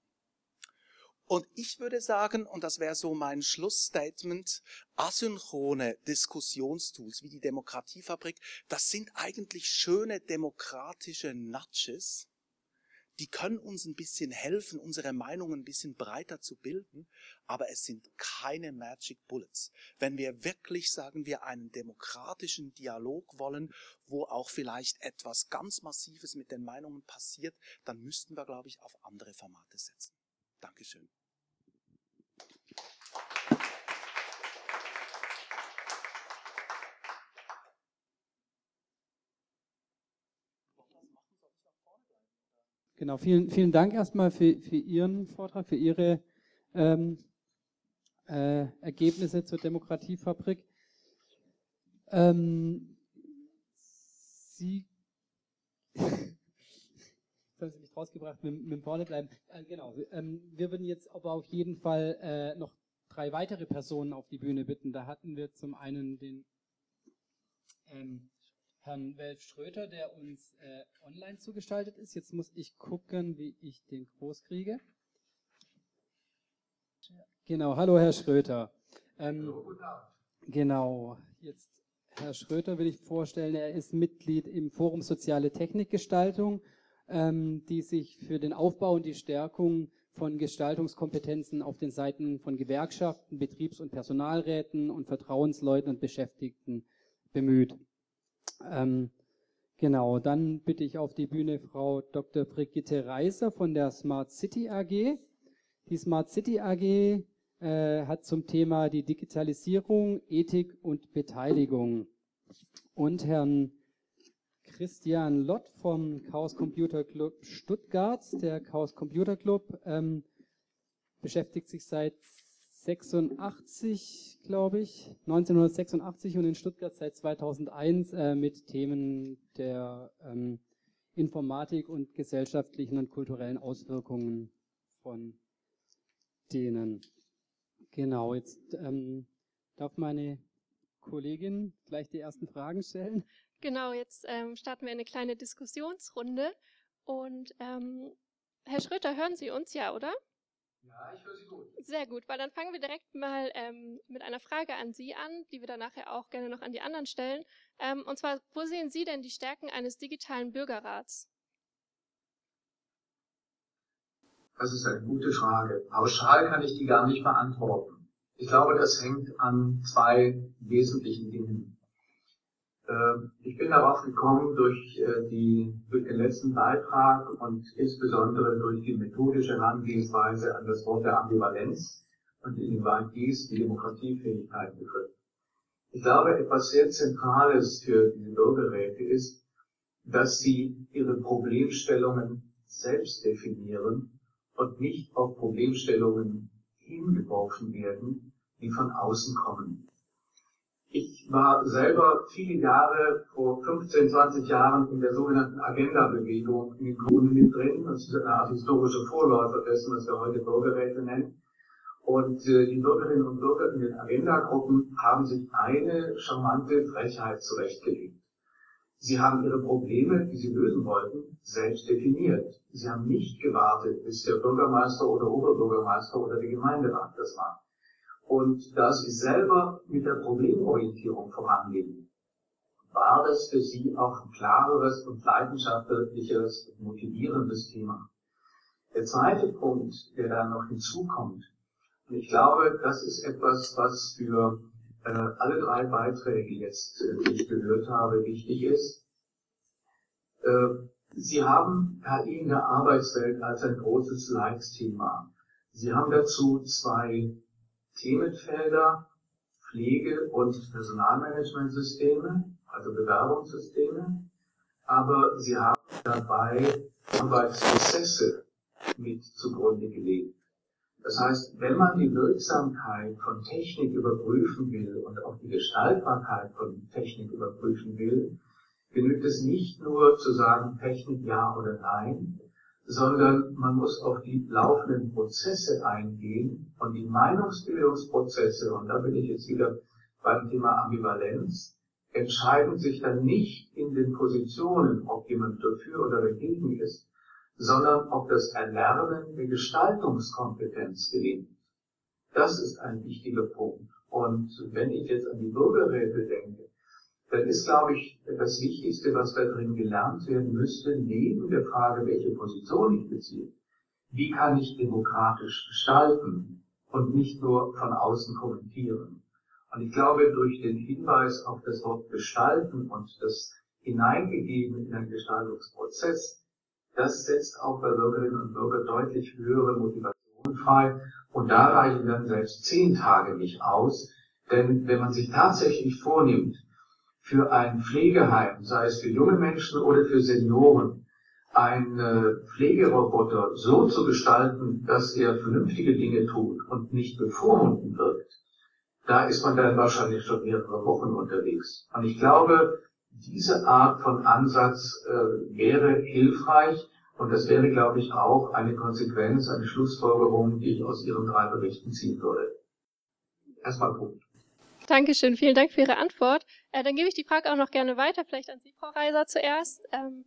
[SPEAKER 4] Und ich würde sagen, und das wäre so mein Schlussstatement, asynchrone Diskussionstools wie die Demokratiefabrik, das sind eigentlich schöne demokratische Nudges, die können uns ein bisschen helfen, unsere Meinungen ein bisschen breiter zu bilden, aber es sind keine Magic Bullets. Wenn wir wirklich, sagen wir, einen demokratischen Dialog wollen, wo auch vielleicht etwas ganz Massives mit den Meinungen passiert, dann müssten wir, glaube ich, auf andere Formate setzen. Dankeschön.
[SPEAKER 3] Genau, vielen, vielen Dank erstmal für, für Ihren Vortrag, für Ihre ähm, äh, Ergebnisse zur Demokratiefabrik. Ähm, Sie, Sie mich rausgebracht, mit, mit vorne bleiben. Äh, genau, ähm, wir würden jetzt aber auf jeden Fall äh, noch drei weitere Personen auf die Bühne bitten. Da hatten wir zum einen den ähm, Herrn Welf Schröter, der uns äh, online zugestaltet ist. Jetzt muss ich gucken, wie ich den groß kriege. Genau, hallo Herr Schröter. Ähm, genau, jetzt Herr Schröter will ich vorstellen. Er ist Mitglied im Forum Soziale Technikgestaltung, ähm, die sich für den Aufbau und die Stärkung von Gestaltungskompetenzen auf den Seiten von Gewerkschaften, Betriebs- und Personalräten und Vertrauensleuten und Beschäftigten bemüht. Ähm, genau, dann bitte ich auf die Bühne Frau Dr. Brigitte Reiser von der Smart City AG. Die Smart City AG äh, hat zum Thema die Digitalisierung, Ethik und Beteiligung. Und Herrn Christian Lott vom Chaos Computer Club Stuttgart. Der Chaos Computer Club ähm, beschäftigt sich seit 86, glaube ich, 1986 und in Stuttgart seit 2001 äh, mit Themen der ähm, Informatik und gesellschaftlichen und kulturellen Auswirkungen von denen. Genau, jetzt ähm, darf meine Kollegin gleich die ersten Fragen stellen.
[SPEAKER 1] Genau, jetzt ähm, starten wir eine kleine Diskussionsrunde. Und ähm, Herr Schröter, hören Sie uns ja, oder?
[SPEAKER 5] Ja, ich höre Sie gut.
[SPEAKER 1] Sehr gut, weil dann fangen wir direkt mal ähm, mit einer Frage an Sie an, die wir dann nachher auch gerne noch an die anderen stellen. Ähm, und zwar, wo sehen Sie denn die Stärken eines digitalen Bürgerrats?
[SPEAKER 5] Das ist eine gute Frage. Pauschal kann ich die gar nicht beantworten. Ich glaube, das hängt an zwei wesentlichen Dingen. Ähm, ich bin darauf gekommen durch, äh, die, durch den letzten Beitrag und insbesondere durch die methodische Herangehensweise an das Wort der Ambivalenz und inwieweit dies die Demokratiefähigkeit betrifft. Ich glaube, etwas sehr Zentrales für diese Bürgerräte ist, dass sie ihre Problemstellungen selbst definieren und nicht auf Problemstellungen hingeworfen werden, die von außen kommen. Ich war selber viele Jahre, vor 15, 20 Jahren, in der sogenannten Agenda-Bewegung in den Kommunen mit drin. Das ist eine Art historische Vorläufer dessen, was wir heute Bürgerräte nennen. Und äh, die Bürgerinnen und Bürger in den Agenda-Gruppen haben sich eine charmante Frechheit zurechtgelegt. Sie haben ihre Probleme, die sie lösen wollten, selbst definiert. Sie haben nicht gewartet, bis der Bürgermeister oder Oberbürgermeister oder der Gemeinderat das macht. Und da sie selber mit der Problemorientierung vorangingen, war das für sie auch ein klareres und leidenschaftlicheres und motivierendes Thema. Der zweite Punkt, der da noch hinzukommt, und ich glaube, das ist etwas, was für äh, alle drei Beiträge jetzt, äh, die ich gehört habe, wichtig ist. Äh, sie haben KI in der Arbeitswelt als ein großes Leitsthema. Sie haben dazu zwei Themenfelder Pflege- und Personalmanagementsysteme, also Bewerbungssysteme, aber sie haben dabei Arbeitsprozesse mit zugrunde gelegt. Das heißt, wenn man die Wirksamkeit von Technik überprüfen will und auch die Gestaltbarkeit von Technik überprüfen will, genügt es nicht nur zu sagen, Technik ja oder nein, sondern man muss auf die laufenden Prozesse eingehen und die Meinungsbildungsprozesse, und da bin ich jetzt wieder beim Thema Ambivalenz, entscheiden sich dann nicht in den Positionen, ob jemand dafür oder dagegen ist, sondern ob das Erlernen der Gestaltungskompetenz gelingt. Das ist ein wichtiger Punkt. Und wenn ich jetzt an die Bürgerräte denke, dann ist, glaube ich, das Wichtigste, was da drin gelernt werden müsste, neben der Frage, welche Position ich beziehe, wie kann ich demokratisch gestalten und nicht nur von außen kommentieren. Und ich glaube, durch den Hinweis auf das Wort gestalten und das hineingegeben in einen Gestaltungsprozess, das setzt auch bei Bürgerinnen und Bürgern deutlich höhere Motivation frei. Und da reichen dann selbst zehn Tage nicht aus. Denn wenn man sich tatsächlich vornimmt, für ein Pflegeheim, sei es für junge Menschen oder für Senioren, einen Pflegeroboter so zu gestalten, dass er vernünftige Dinge tut und nicht bevormunden wirkt, da ist man dann wahrscheinlich schon mehrere Wochen unterwegs. Und ich glaube, diese Art von Ansatz äh, wäre hilfreich und das wäre, glaube ich, auch eine Konsequenz, eine Schlussfolgerung, die ich aus Ihren drei Berichten ziehen würde. Erstmal Punkt.
[SPEAKER 1] Dankeschön, vielen Dank für Ihre Antwort. Äh, dann gebe ich die Frage auch noch gerne weiter, vielleicht an Sie, Frau Reiser, zuerst. Ähm,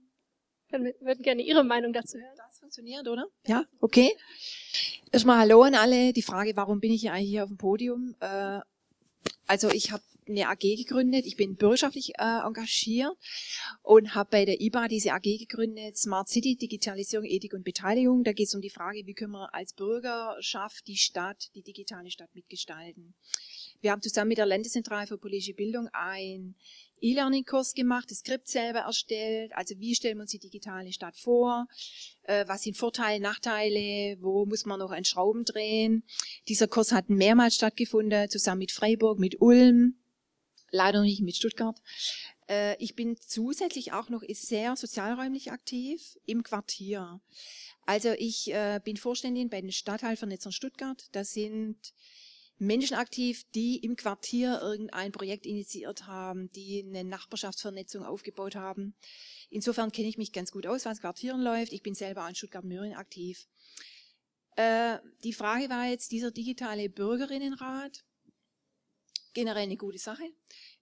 [SPEAKER 1] wir würden gerne Ihre Meinung dazu hören.
[SPEAKER 6] Das funktioniert, oder? Ja, okay. Erstmal Hallo an alle. Die Frage, warum bin ich hier eigentlich hier auf dem Podium? Äh, also ich habe eine AG gegründet. Ich bin bürgerschaftlich äh, engagiert und habe bei der IBA diese AG gegründet, Smart City, Digitalisierung, Ethik und Beteiligung. Da geht es um die Frage, wie können wir als Bürgerschaft die Stadt, die digitale Stadt mitgestalten. Wir haben zusammen mit der Landeszentrale für politische Bildung ein E-Learning-Kurs gemacht, das Skript selber erstellt. Also wie stellen wir uns die digitale Stadt vor? Äh, was sind Vorteile, Nachteile? Wo muss man noch an Schrauben drehen? Dieser Kurs hat mehrmals stattgefunden, zusammen mit Freiburg, mit Ulm leider nicht mit Stuttgart. Äh, ich bin zusätzlich auch noch sehr sozialräumlich aktiv im Quartier. Also ich äh, bin Vorständin bei den Stadtteilvernetzern Stuttgart. Das sind Menschen aktiv, die im Quartier irgendein Projekt initiiert haben, die eine Nachbarschaftsvernetzung aufgebaut haben. Insofern kenne ich mich ganz gut aus, was Quartieren läuft. Ich bin selber an Stuttgart-Möhren aktiv. Äh, die Frage war jetzt, dieser digitale Bürgerinnenrat, generell eine gute Sache.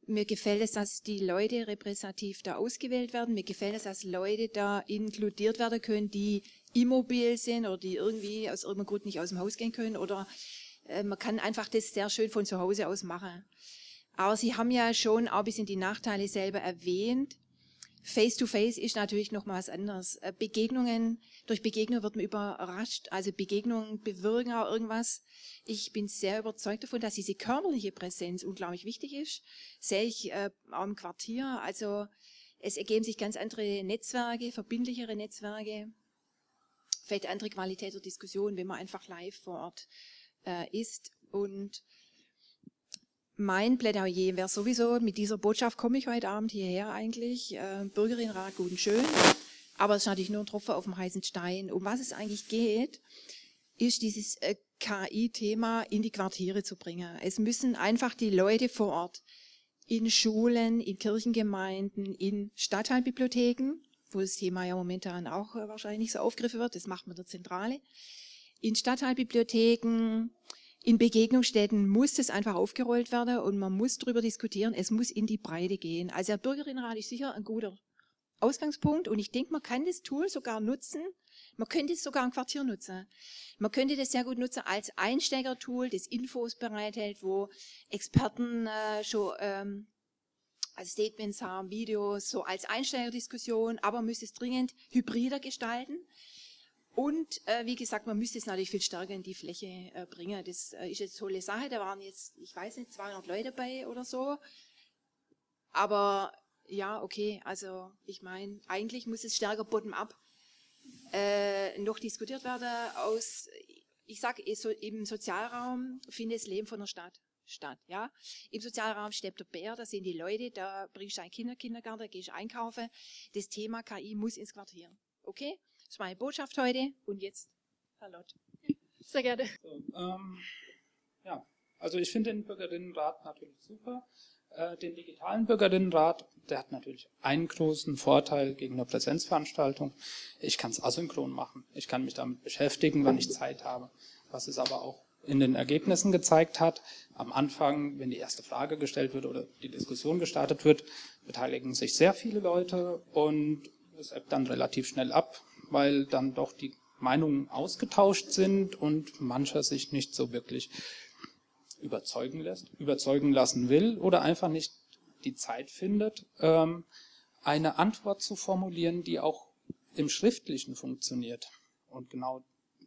[SPEAKER 6] Mir gefällt es, dass die Leute repräsentativ da ausgewählt werden. Mir gefällt es, dass Leute da inkludiert werden können, die immobil sind oder die irgendwie aus irgendeinem Grund nicht aus dem Haus gehen können oder äh, man kann einfach das sehr schön von zu Hause aus machen. Aber Sie haben ja schon auch ein bisschen die Nachteile selber erwähnt. Face-to-Face -face ist natürlich noch mal was anderes. Äh, Begegnungen, durch Begegnungen wird man überrascht. Also Begegnungen bewirken auch irgendwas. Ich bin sehr überzeugt davon, dass diese körperliche Präsenz unglaublich wichtig ist. Sehe ich äh, auch im Quartier. Also es ergeben sich ganz andere Netzwerke, verbindlichere Netzwerke. Vielleicht andere Qualität der Diskussion, wenn man einfach live vor Ort äh, ist. Und mein Plädoyer wäre sowieso, mit dieser Botschaft komme ich heute Abend hierher eigentlich, äh, Bürgerinnenrat gut und schön, aber es ist natürlich nur ein Tropfen auf dem heißen Stein. Um was es eigentlich geht, ist dieses äh, KI-Thema in die Quartiere zu bringen. Es müssen einfach die Leute vor Ort in Schulen, in Kirchengemeinden, in Stadtteilbibliotheken, wo das Thema ja momentan auch äh, wahrscheinlich so aufgegriffen wird, das macht man der Zentrale, in Stadtteilbibliotheken, in Begegnungsstätten muss das einfach aufgerollt werden und man muss darüber diskutieren. Es muss in die Breite gehen. Also der Bürgerinnenrat ist sicher ein guter Ausgangspunkt und ich denke, man kann das Tool sogar nutzen. Man könnte es sogar im Quartier nutzen. Man könnte das sehr gut nutzen als Einsteigertool, das Infos bereithält, wo Experten äh, schon ähm, als Statements haben, Videos, so als Einsteigerdiskussion, aber man müsste es dringend hybrider gestalten. Und äh, wie gesagt, man müsste es natürlich viel stärker in die Fläche äh, bringen. Das äh, ist jetzt eine tolle Sache. Da waren jetzt, ich weiß nicht, 200 Leute dabei oder so. Aber ja, okay, also ich meine, eigentlich muss es stärker bottom-up äh, noch diskutiert werden. Aus, ich sage, so, im Sozialraum findet das Leben von der Stadt statt. Ja? Im Sozialraum steppt der Bär, da sind die Leute, da bringst du einen Kinder Kindergarten, da gehst du einkaufen. Das Thema KI muss ins Quartier. Okay? Das ist meine Botschaft heute. Und jetzt, Herr Lott.
[SPEAKER 1] Sehr gerne.
[SPEAKER 7] So, ähm, ja, also ich finde den Bürgerinnenrat natürlich super. Äh, den digitalen Bürgerinnenrat, der hat natürlich einen großen Vorteil gegen eine Präsenzveranstaltung. Ich kann es asynchron machen. Ich kann mich damit beschäftigen, wann ich Zeit habe. Was es aber auch in den Ergebnissen gezeigt hat, am Anfang, wenn die erste Frage gestellt wird oder die Diskussion gestartet wird, beteiligen sich sehr viele Leute und es ebbt dann relativ schnell ab weil dann doch die Meinungen ausgetauscht sind und mancher sich nicht so wirklich überzeugen lässt, überzeugen lassen will oder einfach nicht die Zeit findet, ähm, eine Antwort zu formulieren, die auch im Schriftlichen funktioniert und genau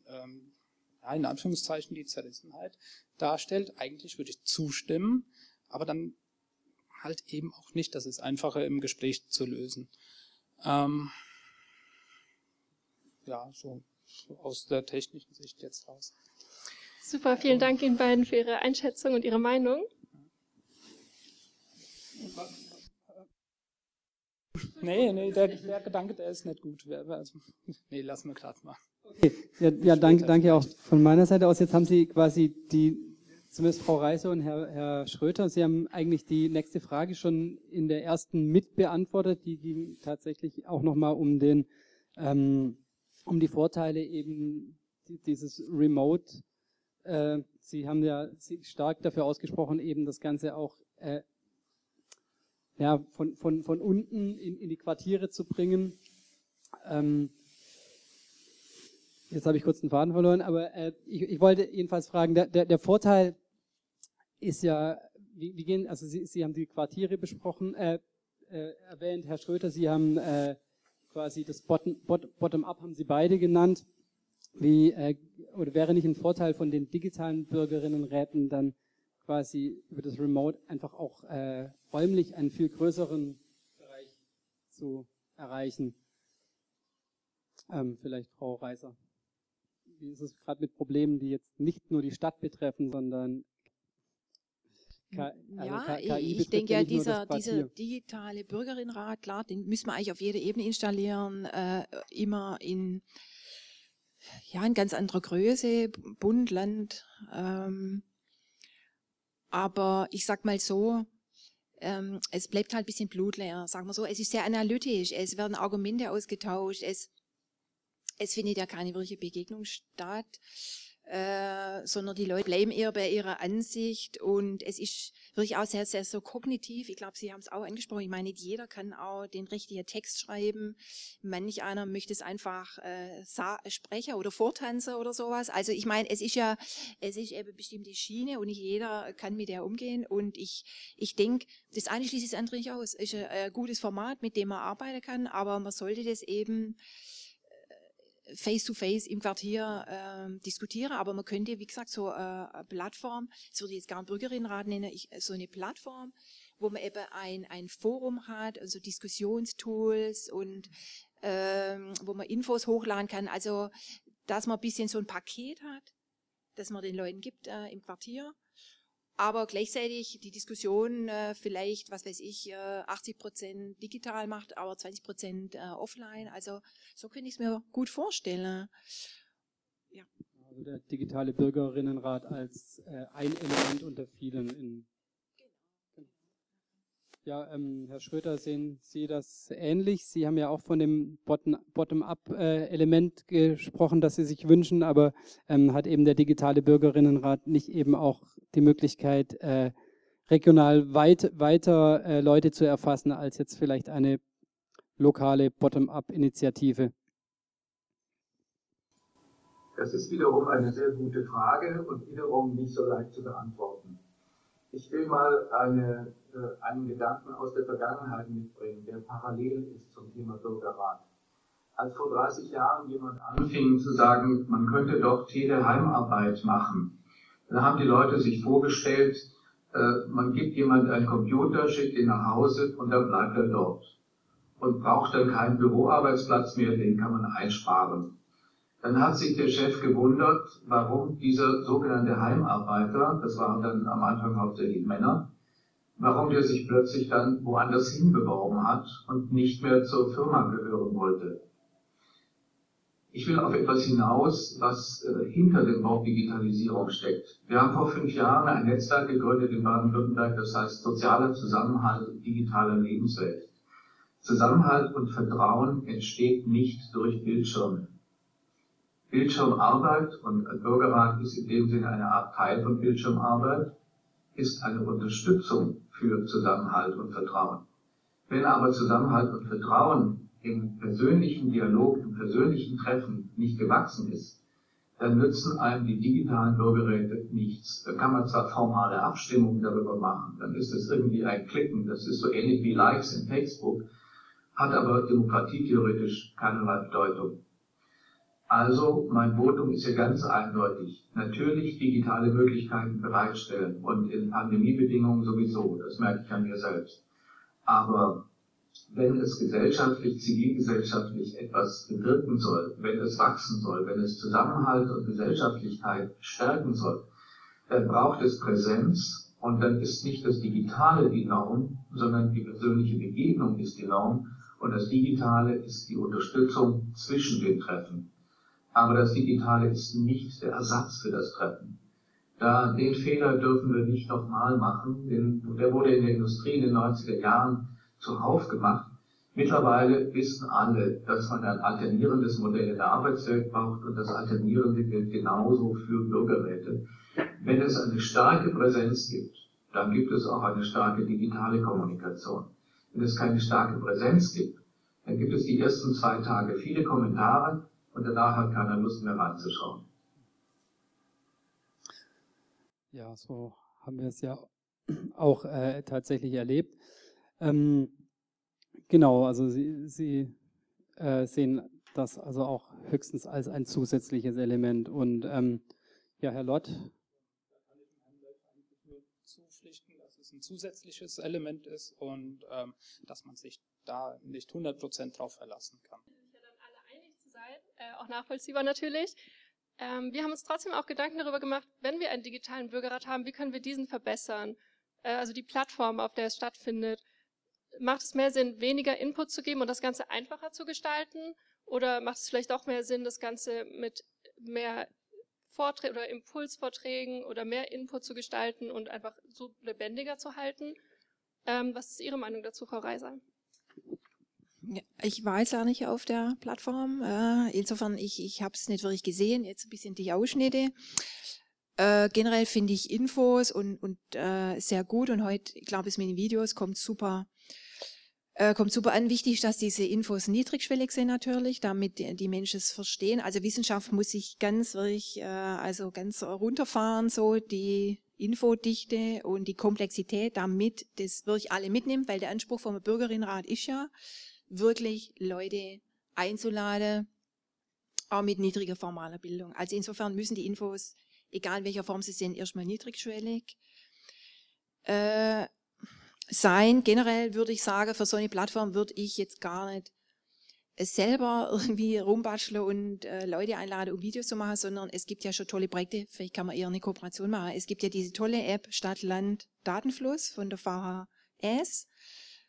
[SPEAKER 7] ähm, in Anführungszeichen die Zerrissenheit darstellt. Eigentlich würde ich zustimmen, aber dann halt eben auch nicht. Das ist einfacher im Gespräch zu lösen. Ähm, ja, so, aus der technischen Sicht jetzt raus.
[SPEAKER 1] Super, vielen Dank Ihnen beiden für Ihre Einschätzung und Ihre Meinung.
[SPEAKER 7] Nee, nee, der, der Gedanke, der ist nicht gut. Also, nee, lassen wir gerade mal.
[SPEAKER 3] Okay. Ja, ja danke, danke auch von meiner Seite aus. Jetzt haben Sie quasi die, zumindest Frau Reiser und Herr, Herr Schröter, Sie haben eigentlich die nächste Frage schon in der ersten mit beantwortet. Die ging tatsächlich auch nochmal um den, ähm, um die Vorteile eben dieses Remote. Äh, Sie haben ja stark dafür ausgesprochen, eben das Ganze auch äh, ja, von, von, von unten in, in die Quartiere zu bringen. Ähm, jetzt habe ich kurz den Faden verloren, aber äh, ich, ich wollte jedenfalls fragen, der, der, der Vorteil ist ja, wie, wie gehen, also Sie, Sie haben die Quartiere besprochen, äh, äh, erwähnt, Herr Schröter, Sie haben äh, quasi das Bottom-up Bottom haben Sie beide genannt. Wie, äh, oder wäre nicht ein Vorteil von den digitalen Bürgerinnenräten dann quasi über das Remote einfach auch äh, räumlich einen viel größeren Bereich zu erreichen. Ähm, vielleicht Frau Reiser. Wie ist es gerade mit Problemen, die jetzt nicht nur die Stadt betreffen, sondern
[SPEAKER 6] K also ja, KI ich denke ja, dieser, dieser digitale Bürgerinnenrat, klar, den müssen wir eigentlich auf jeder Ebene installieren, äh, immer in ja, in ganz anderer Größe, Bund, Land. Ähm, aber ich sag mal so, ähm, es bleibt halt ein bisschen blutleer, sagen wir so. Es ist sehr analytisch, es werden Argumente ausgetauscht, es, es findet ja keine wirkliche Begegnung statt. Äh, sondern die Leute bleiben eher bei ihrer Ansicht und es ist wirklich auch sehr, sehr so kognitiv. Ich glaube, Sie haben es auch angesprochen. Ich meine, nicht jeder kann auch den richtigen Text schreiben. Manch einer möchte es einfach äh, sprechen oder vortanzen oder sowas. Also ich meine, es ist ja, es ist eben bestimmte Schiene und nicht jeder kann mit der umgehen. Und ich, ich denke, das eine schließt das andere nicht aus. Es ist ein, ein gutes Format, mit dem man arbeiten kann, aber man sollte das eben face-to-face im Quartier äh, diskutiere, aber man könnte, wie gesagt, so äh, eine Plattform, das würde ich jetzt gar einen Bürgerinnenrat nennen, ich, so eine Plattform, wo man eben ein, ein Forum hat, also Diskussionstools und ähm, wo man Infos hochladen kann, also dass man ein bisschen so ein Paket hat, das man den Leuten gibt äh, im Quartier aber gleichzeitig die Diskussion äh, vielleicht, was weiß ich, äh, 80 Prozent digital macht, aber 20 Prozent äh, offline. Also so könnte ich es mir gut vorstellen.
[SPEAKER 3] Ja. Also der digitale Bürgerinnenrat als äh, ein Element unter vielen in ja, ähm, Herr Schröter, sehen Sie das ähnlich? Sie haben ja auch von dem Bottom-up-Element gesprochen, das Sie sich wünschen, aber ähm, hat eben der digitale Bürgerinnenrat nicht eben auch die Möglichkeit, äh, regional weit, weiter äh, Leute zu erfassen, als jetzt vielleicht eine lokale Bottom-up-Initiative?
[SPEAKER 5] Das ist wiederum eine sehr gute Frage und wiederum nicht so leicht zu beantworten. Ich will mal eine, äh, einen Gedanken aus der Vergangenheit mitbringen, der parallel ist zum Thema Bürgerrat. Als vor 30 Jahren jemand anfing zu sagen, man könnte doch Teleheimarbeit machen, dann haben die Leute sich vorgestellt, äh, man gibt jemand einen Computer, schickt ihn nach Hause und dann bleibt er dort. Und braucht dann keinen Büroarbeitsplatz mehr, den kann man einsparen. Dann hat sich der Chef gewundert, warum dieser sogenannte Heimarbeiter, das waren dann am Anfang hauptsächlich Männer, warum der sich plötzlich dann woanders hinbeworben hat und nicht mehr zur Firma gehören wollte. Ich will auf etwas hinaus, was äh, hinter dem Wort Digitalisierung steckt. Wir haben vor fünf Jahren ein Netzwerk gegründet in Baden-Württemberg, das heißt sozialer Zusammenhalt digitaler Lebenswelt. Zusammenhalt und Vertrauen entsteht nicht durch Bildschirme. Bildschirmarbeit, und ein Bürgerrat ist in dem Sinne eine Art Teil von Bildschirmarbeit, ist eine Unterstützung für Zusammenhalt und Vertrauen. Wenn aber Zusammenhalt und Vertrauen im persönlichen Dialog, im persönlichen Treffen nicht gewachsen ist, dann nützen einem die digitalen Bürgerräte nichts. Da kann man zwar formale Abstimmungen darüber machen, dann ist es irgendwie ein Klicken, das ist so ähnlich wie Likes in Facebook, hat aber demokratietheoretisch keinerlei Bedeutung. Also, mein Votum ist ja ganz eindeutig. Natürlich digitale Möglichkeiten bereitstellen und in Pandemiebedingungen sowieso. Das merke ich an mir selbst. Aber wenn es gesellschaftlich, zivilgesellschaftlich etwas bewirken soll, wenn es wachsen soll, wenn es Zusammenhalt und Gesellschaftlichkeit stärken soll, dann braucht es Präsenz und dann ist nicht das Digitale die Norm, sondern die persönliche Begegnung ist die Norm Und das Digitale ist die Unterstützung zwischen den Treffen. Aber das Digitale ist nicht der Ersatz für das Treffen. Da, den Fehler dürfen wir nicht nochmal machen, denn der wurde in der Industrie in den 90er Jahren zuhauf gemacht. Mittlerweile wissen alle, dass man ein alternierendes Modell in der Arbeitswelt braucht und das Alternierende gilt genauso für Bürgerräte. Wenn es eine starke Präsenz gibt, dann gibt es auch eine starke digitale Kommunikation. Wenn es keine starke Präsenz gibt, dann gibt es die ersten zwei Tage viele Kommentare und danach hat keiner Lust mehr reinzuschauen.
[SPEAKER 3] Ja, so haben wir es ja auch äh, tatsächlich erlebt. Ähm, genau, also Sie, Sie äh, sehen das also auch höchstens als ein zusätzliches Element. Und ähm, ja, Herr Lott.
[SPEAKER 7] Zupflichten, dass es ein zusätzliches Element ist und ähm, dass man sich da nicht 100% drauf verlassen kann.
[SPEAKER 1] Ja, dann alle einig zu sein, äh, auch nachvollziehbar natürlich. Ähm, wir haben uns trotzdem auch Gedanken darüber gemacht, wenn wir einen digitalen Bürgerrat haben, wie können wir diesen verbessern? Äh, also die Plattform, auf der es stattfindet. Macht es mehr Sinn, weniger Input zu geben und das Ganze einfacher zu gestalten? Oder macht es vielleicht auch mehr Sinn, das Ganze mit mehr Vorträgen oder Impulsvorträgen oder mehr Input zu gestalten und einfach so lebendiger zu halten? Ähm, was ist Ihre Meinung dazu, Frau Reiser?
[SPEAKER 6] Ich war jetzt auch nicht auf der Plattform. Äh, insofern, ich, ich habe es nicht wirklich gesehen. Jetzt ein bisschen die Ausschnitte. Äh, generell finde ich Infos und, und äh, sehr gut. Und heute, ich glaube, es mit den Videos kommt super, kommt super an. Wichtig dass diese Infos niedrigschwellig sind natürlich, damit die, Menschen es verstehen. Also Wissenschaft muss sich ganz wirklich, also ganz runterfahren, so die Infodichte und die Komplexität, damit das wirklich alle mitnimmt, weil der Anspruch vom Bürgerinnenrat ist ja, wirklich Leute einzuladen, auch mit niedriger formaler Bildung. Also insofern müssen die Infos, egal in welcher Form sie sind, erstmal niedrigschwellig äh, sein. Generell würde ich sagen, für so eine Plattform würde ich jetzt gar nicht selber irgendwie rumbasteln und äh, Leute einladen, um Videos zu machen, sondern es gibt ja schon tolle Projekte, vielleicht kann man eher eine Kooperation machen. Es gibt ja diese tolle App Stadt, Land, Datenfluss von der VHS.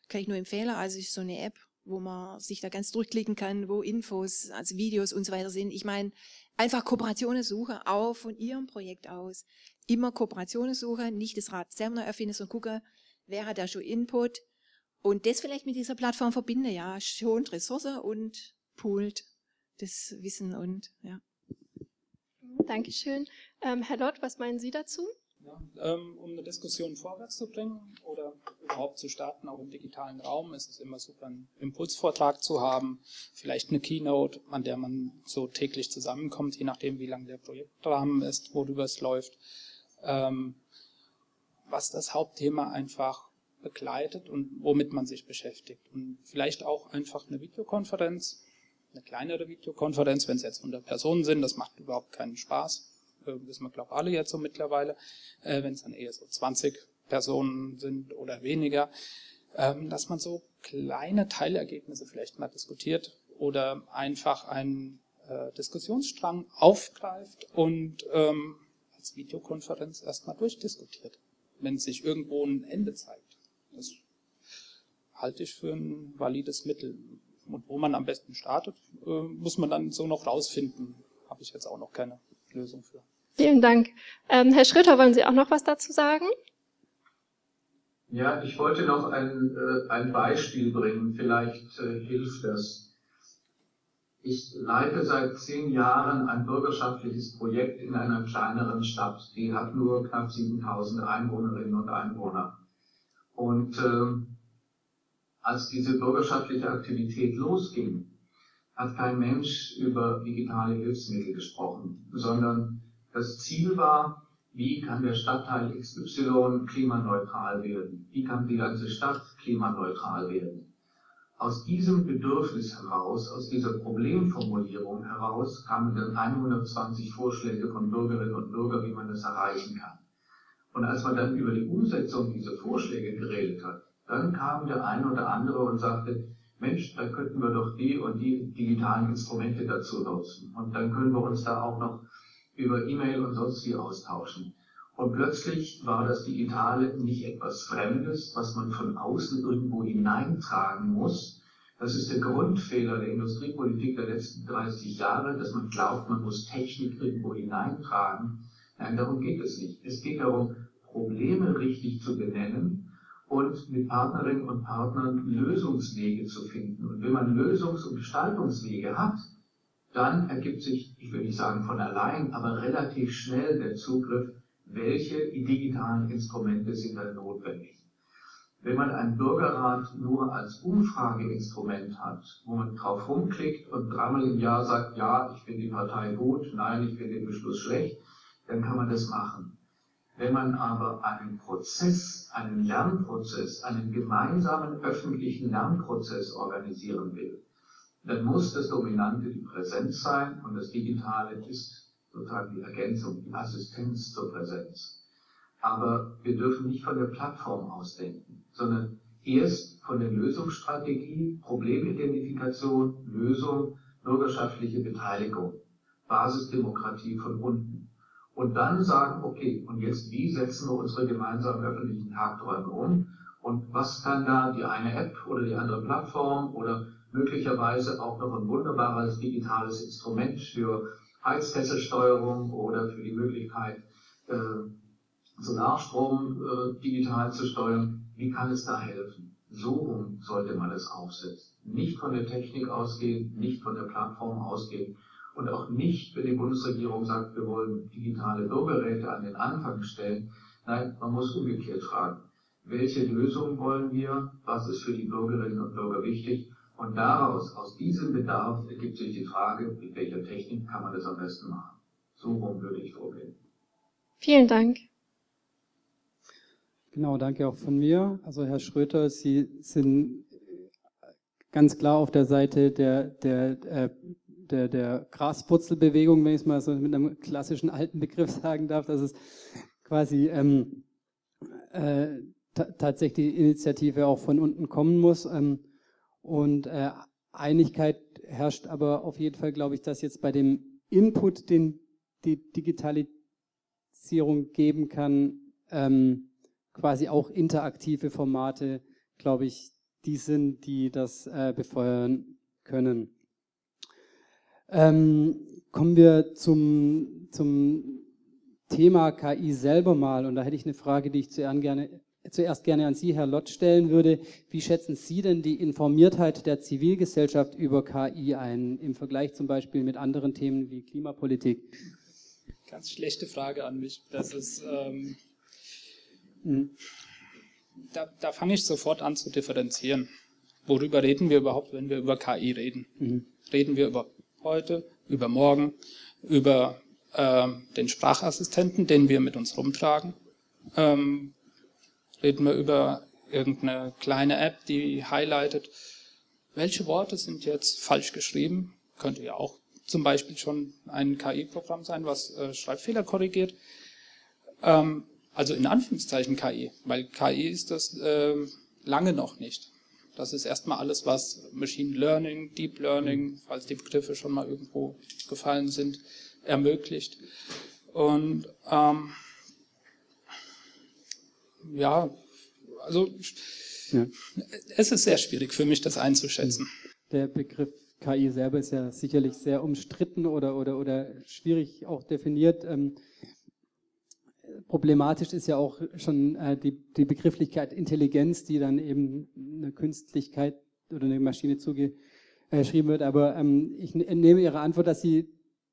[SPEAKER 6] Kann ich nur empfehlen. Also ist so eine App, wo man sich da ganz durchklicken kann, wo Infos, also Videos und so weiter sind. Ich meine, einfach Kooperationen suchen, auch von Ihrem Projekt aus. Immer Kooperationen suchen, nicht das Rad selber erfinden, sondern gucken, wer hat da schon Input und das vielleicht mit dieser Plattform verbinde, ja, schont Ressourcen und poolt das Wissen und, ja.
[SPEAKER 1] Dankeschön. Ähm, Herr Lott, was meinen Sie dazu?
[SPEAKER 7] Ja, ähm, um eine Diskussion vorwärts zu bringen oder überhaupt zu starten, auch im digitalen Raum, ist es immer super, einen Impulsvortrag zu haben, vielleicht eine Keynote, an der man so täglich zusammenkommt, je nachdem, wie lang der Projektrahmen ist, worüber es läuft, ähm, was das Hauptthema einfach begleitet und womit man sich beschäftigt. Und vielleicht auch einfach eine Videokonferenz, eine kleinere Videokonferenz, wenn es jetzt 100 Personen sind, das macht überhaupt keinen Spaß äh, wissen wir, glaube alle jetzt so mittlerweile, äh, wenn es dann eher so 20 Personen sind oder weniger, ähm, dass man so kleine Teilergebnisse vielleicht mal diskutiert oder einfach einen äh, Diskussionsstrang aufgreift und ähm, als Videokonferenz erstmal durchdiskutiert, wenn sich irgendwo ein Ende zeigt. Das halte ich für ein valides Mittel. Und wo man am besten startet, äh, muss man dann so noch rausfinden. Habe ich jetzt auch noch keine Lösung für.
[SPEAKER 1] Vielen Dank. Ähm, Herr Schröter, wollen Sie auch noch was dazu sagen?
[SPEAKER 5] Ja, ich wollte noch ein, äh, ein Beispiel bringen. Vielleicht äh, hilft das. Ich leite seit zehn Jahren ein bürgerschaftliches Projekt in einer kleineren Stadt. Die hat nur knapp 7000 Einwohnerinnen und Einwohner. Und äh, als diese bürgerschaftliche Aktivität losging, hat kein Mensch über digitale Hilfsmittel gesprochen, sondern das Ziel war, wie kann der Stadtteil XY klimaneutral werden? Wie kann die ganze Stadt klimaneutral werden? Aus diesem Bedürfnis heraus, aus dieser Problemformulierung heraus, kamen dann 120 Vorschläge von Bürgerinnen und Bürgern, wie man das erreichen kann. Und als man dann über die Umsetzung dieser Vorschläge geredet hat, dann kam der eine oder andere und sagte, Mensch, da könnten wir doch die und die digitalen Instrumente dazu nutzen. Und dann können wir uns da auch noch über E-Mail und sonst wie austauschen. Und plötzlich war das Digitale nicht etwas Fremdes, was man von außen irgendwo hineintragen muss, Das ist der Grundfehler der Industriepolitik der letzten 30 Jahre, dass man glaubt, man muss Technik irgendwo hineintragen. Nein, darum geht es nicht. Es geht darum, Probleme richtig zu benennen und mit Partnerinnen und Partnern Lösungswege zu finden. Und wenn man Lösungs- und Gestaltungswege hat, dann ergibt sich, ich will nicht sagen von allein, aber relativ schnell der Zugriff, welche digitalen Instrumente sind dann notwendig. Wenn man einen Bürgerrat nur als Umfrageinstrument hat, wo man drauf rumklickt und dreimal im Jahr sagt, ja, ich finde die Partei gut, nein, ich finde den Beschluss schlecht, dann kann man das machen. Wenn man aber einen Prozess, einen Lernprozess, einen gemeinsamen öffentlichen Lernprozess organisieren will, dann muss das Dominante die Präsenz sein und das Digitale ist sozusagen die Ergänzung, die Assistenz zur Präsenz. Aber wir dürfen nicht von der Plattform ausdenken, sondern erst von der Lösungsstrategie, Problemidentifikation, Lösung, bürgerschaftliche Beteiligung, Basisdemokratie von unten. Und dann sagen, okay, und jetzt wie setzen wir unsere gemeinsamen öffentlichen Tagträume um? Und was kann da die eine App oder die andere Plattform oder möglicherweise auch noch ein wunderbares digitales Instrument für Heizkesselsteuerung oder für die Möglichkeit, äh, Solarstrom äh, digital zu steuern, wie kann es da helfen? So sollte man es aufsetzen. Nicht von der Technik ausgehen, nicht von der Plattform ausgehen und auch nicht, wenn die Bundesregierung sagt, wir wollen digitale Bürgerräte an den Anfang stellen. Nein, man muss umgekehrt fragen, welche Lösung wollen wir, was ist für die Bürgerinnen und Bürger wichtig und daraus, aus diesem Bedarf ergibt sich die Frage, mit welcher Technik kann man das am besten machen. So rum würde ich vorgehen.
[SPEAKER 1] Vielen Dank.
[SPEAKER 3] Genau, danke auch von mir. Also Herr Schröter, Sie sind ganz klar auf der Seite der, der, äh, der, der Graswurzelbewegung, wenn ich es mal so mit einem klassischen alten Begriff sagen darf, dass es quasi ähm, äh, tatsächlich die Initiative auch von unten kommen muss. Ähm, und äh, Einigkeit herrscht aber auf jeden Fall, glaube ich, dass jetzt bei dem Input, den die Digitalisierung geben kann, ähm, quasi auch interaktive Formate, glaube ich, die sind, die das äh, befeuern können. Ähm, kommen wir zum, zum Thema KI selber mal. Und da hätte ich eine Frage, die ich zuerst gerne, zuerst gerne an Sie, Herr Lott, stellen würde. Wie schätzen Sie denn die Informiertheit der Zivilgesellschaft über KI ein, im Vergleich zum Beispiel mit anderen Themen wie Klimapolitik?
[SPEAKER 7] Ganz schlechte Frage an mich. Das ist ähm, Mhm. Da, da fange ich sofort an zu differenzieren. Worüber reden wir überhaupt, wenn wir über KI reden? Mhm. Reden wir über heute, über morgen, über äh, den Sprachassistenten, den wir mit uns rumtragen? Ähm, reden wir über irgendeine kleine App, die highlightet, welche Worte sind jetzt falsch geschrieben? Könnte ja auch zum Beispiel schon ein KI-Programm sein, was äh, Schreibfehler korrigiert. Ähm, also in Anführungszeichen KI, weil KI ist das äh, lange noch nicht. Das ist erstmal alles, was Machine Learning, Deep Learning, falls die Begriffe schon mal irgendwo gefallen sind, ermöglicht. Und ähm, ja, also ja. es ist sehr schwierig für mich, das einzuschätzen.
[SPEAKER 3] Der Begriff KI selber ist ja sicherlich sehr umstritten oder, oder, oder schwierig auch definiert. Ähm, problematisch ist ja auch schon äh, die, die Begrifflichkeit Intelligenz, die dann eben eine Künstlichkeit oder eine Maschine zugeschrieben wird. Aber ähm, ich nehme Ihre Antwort, dass Sie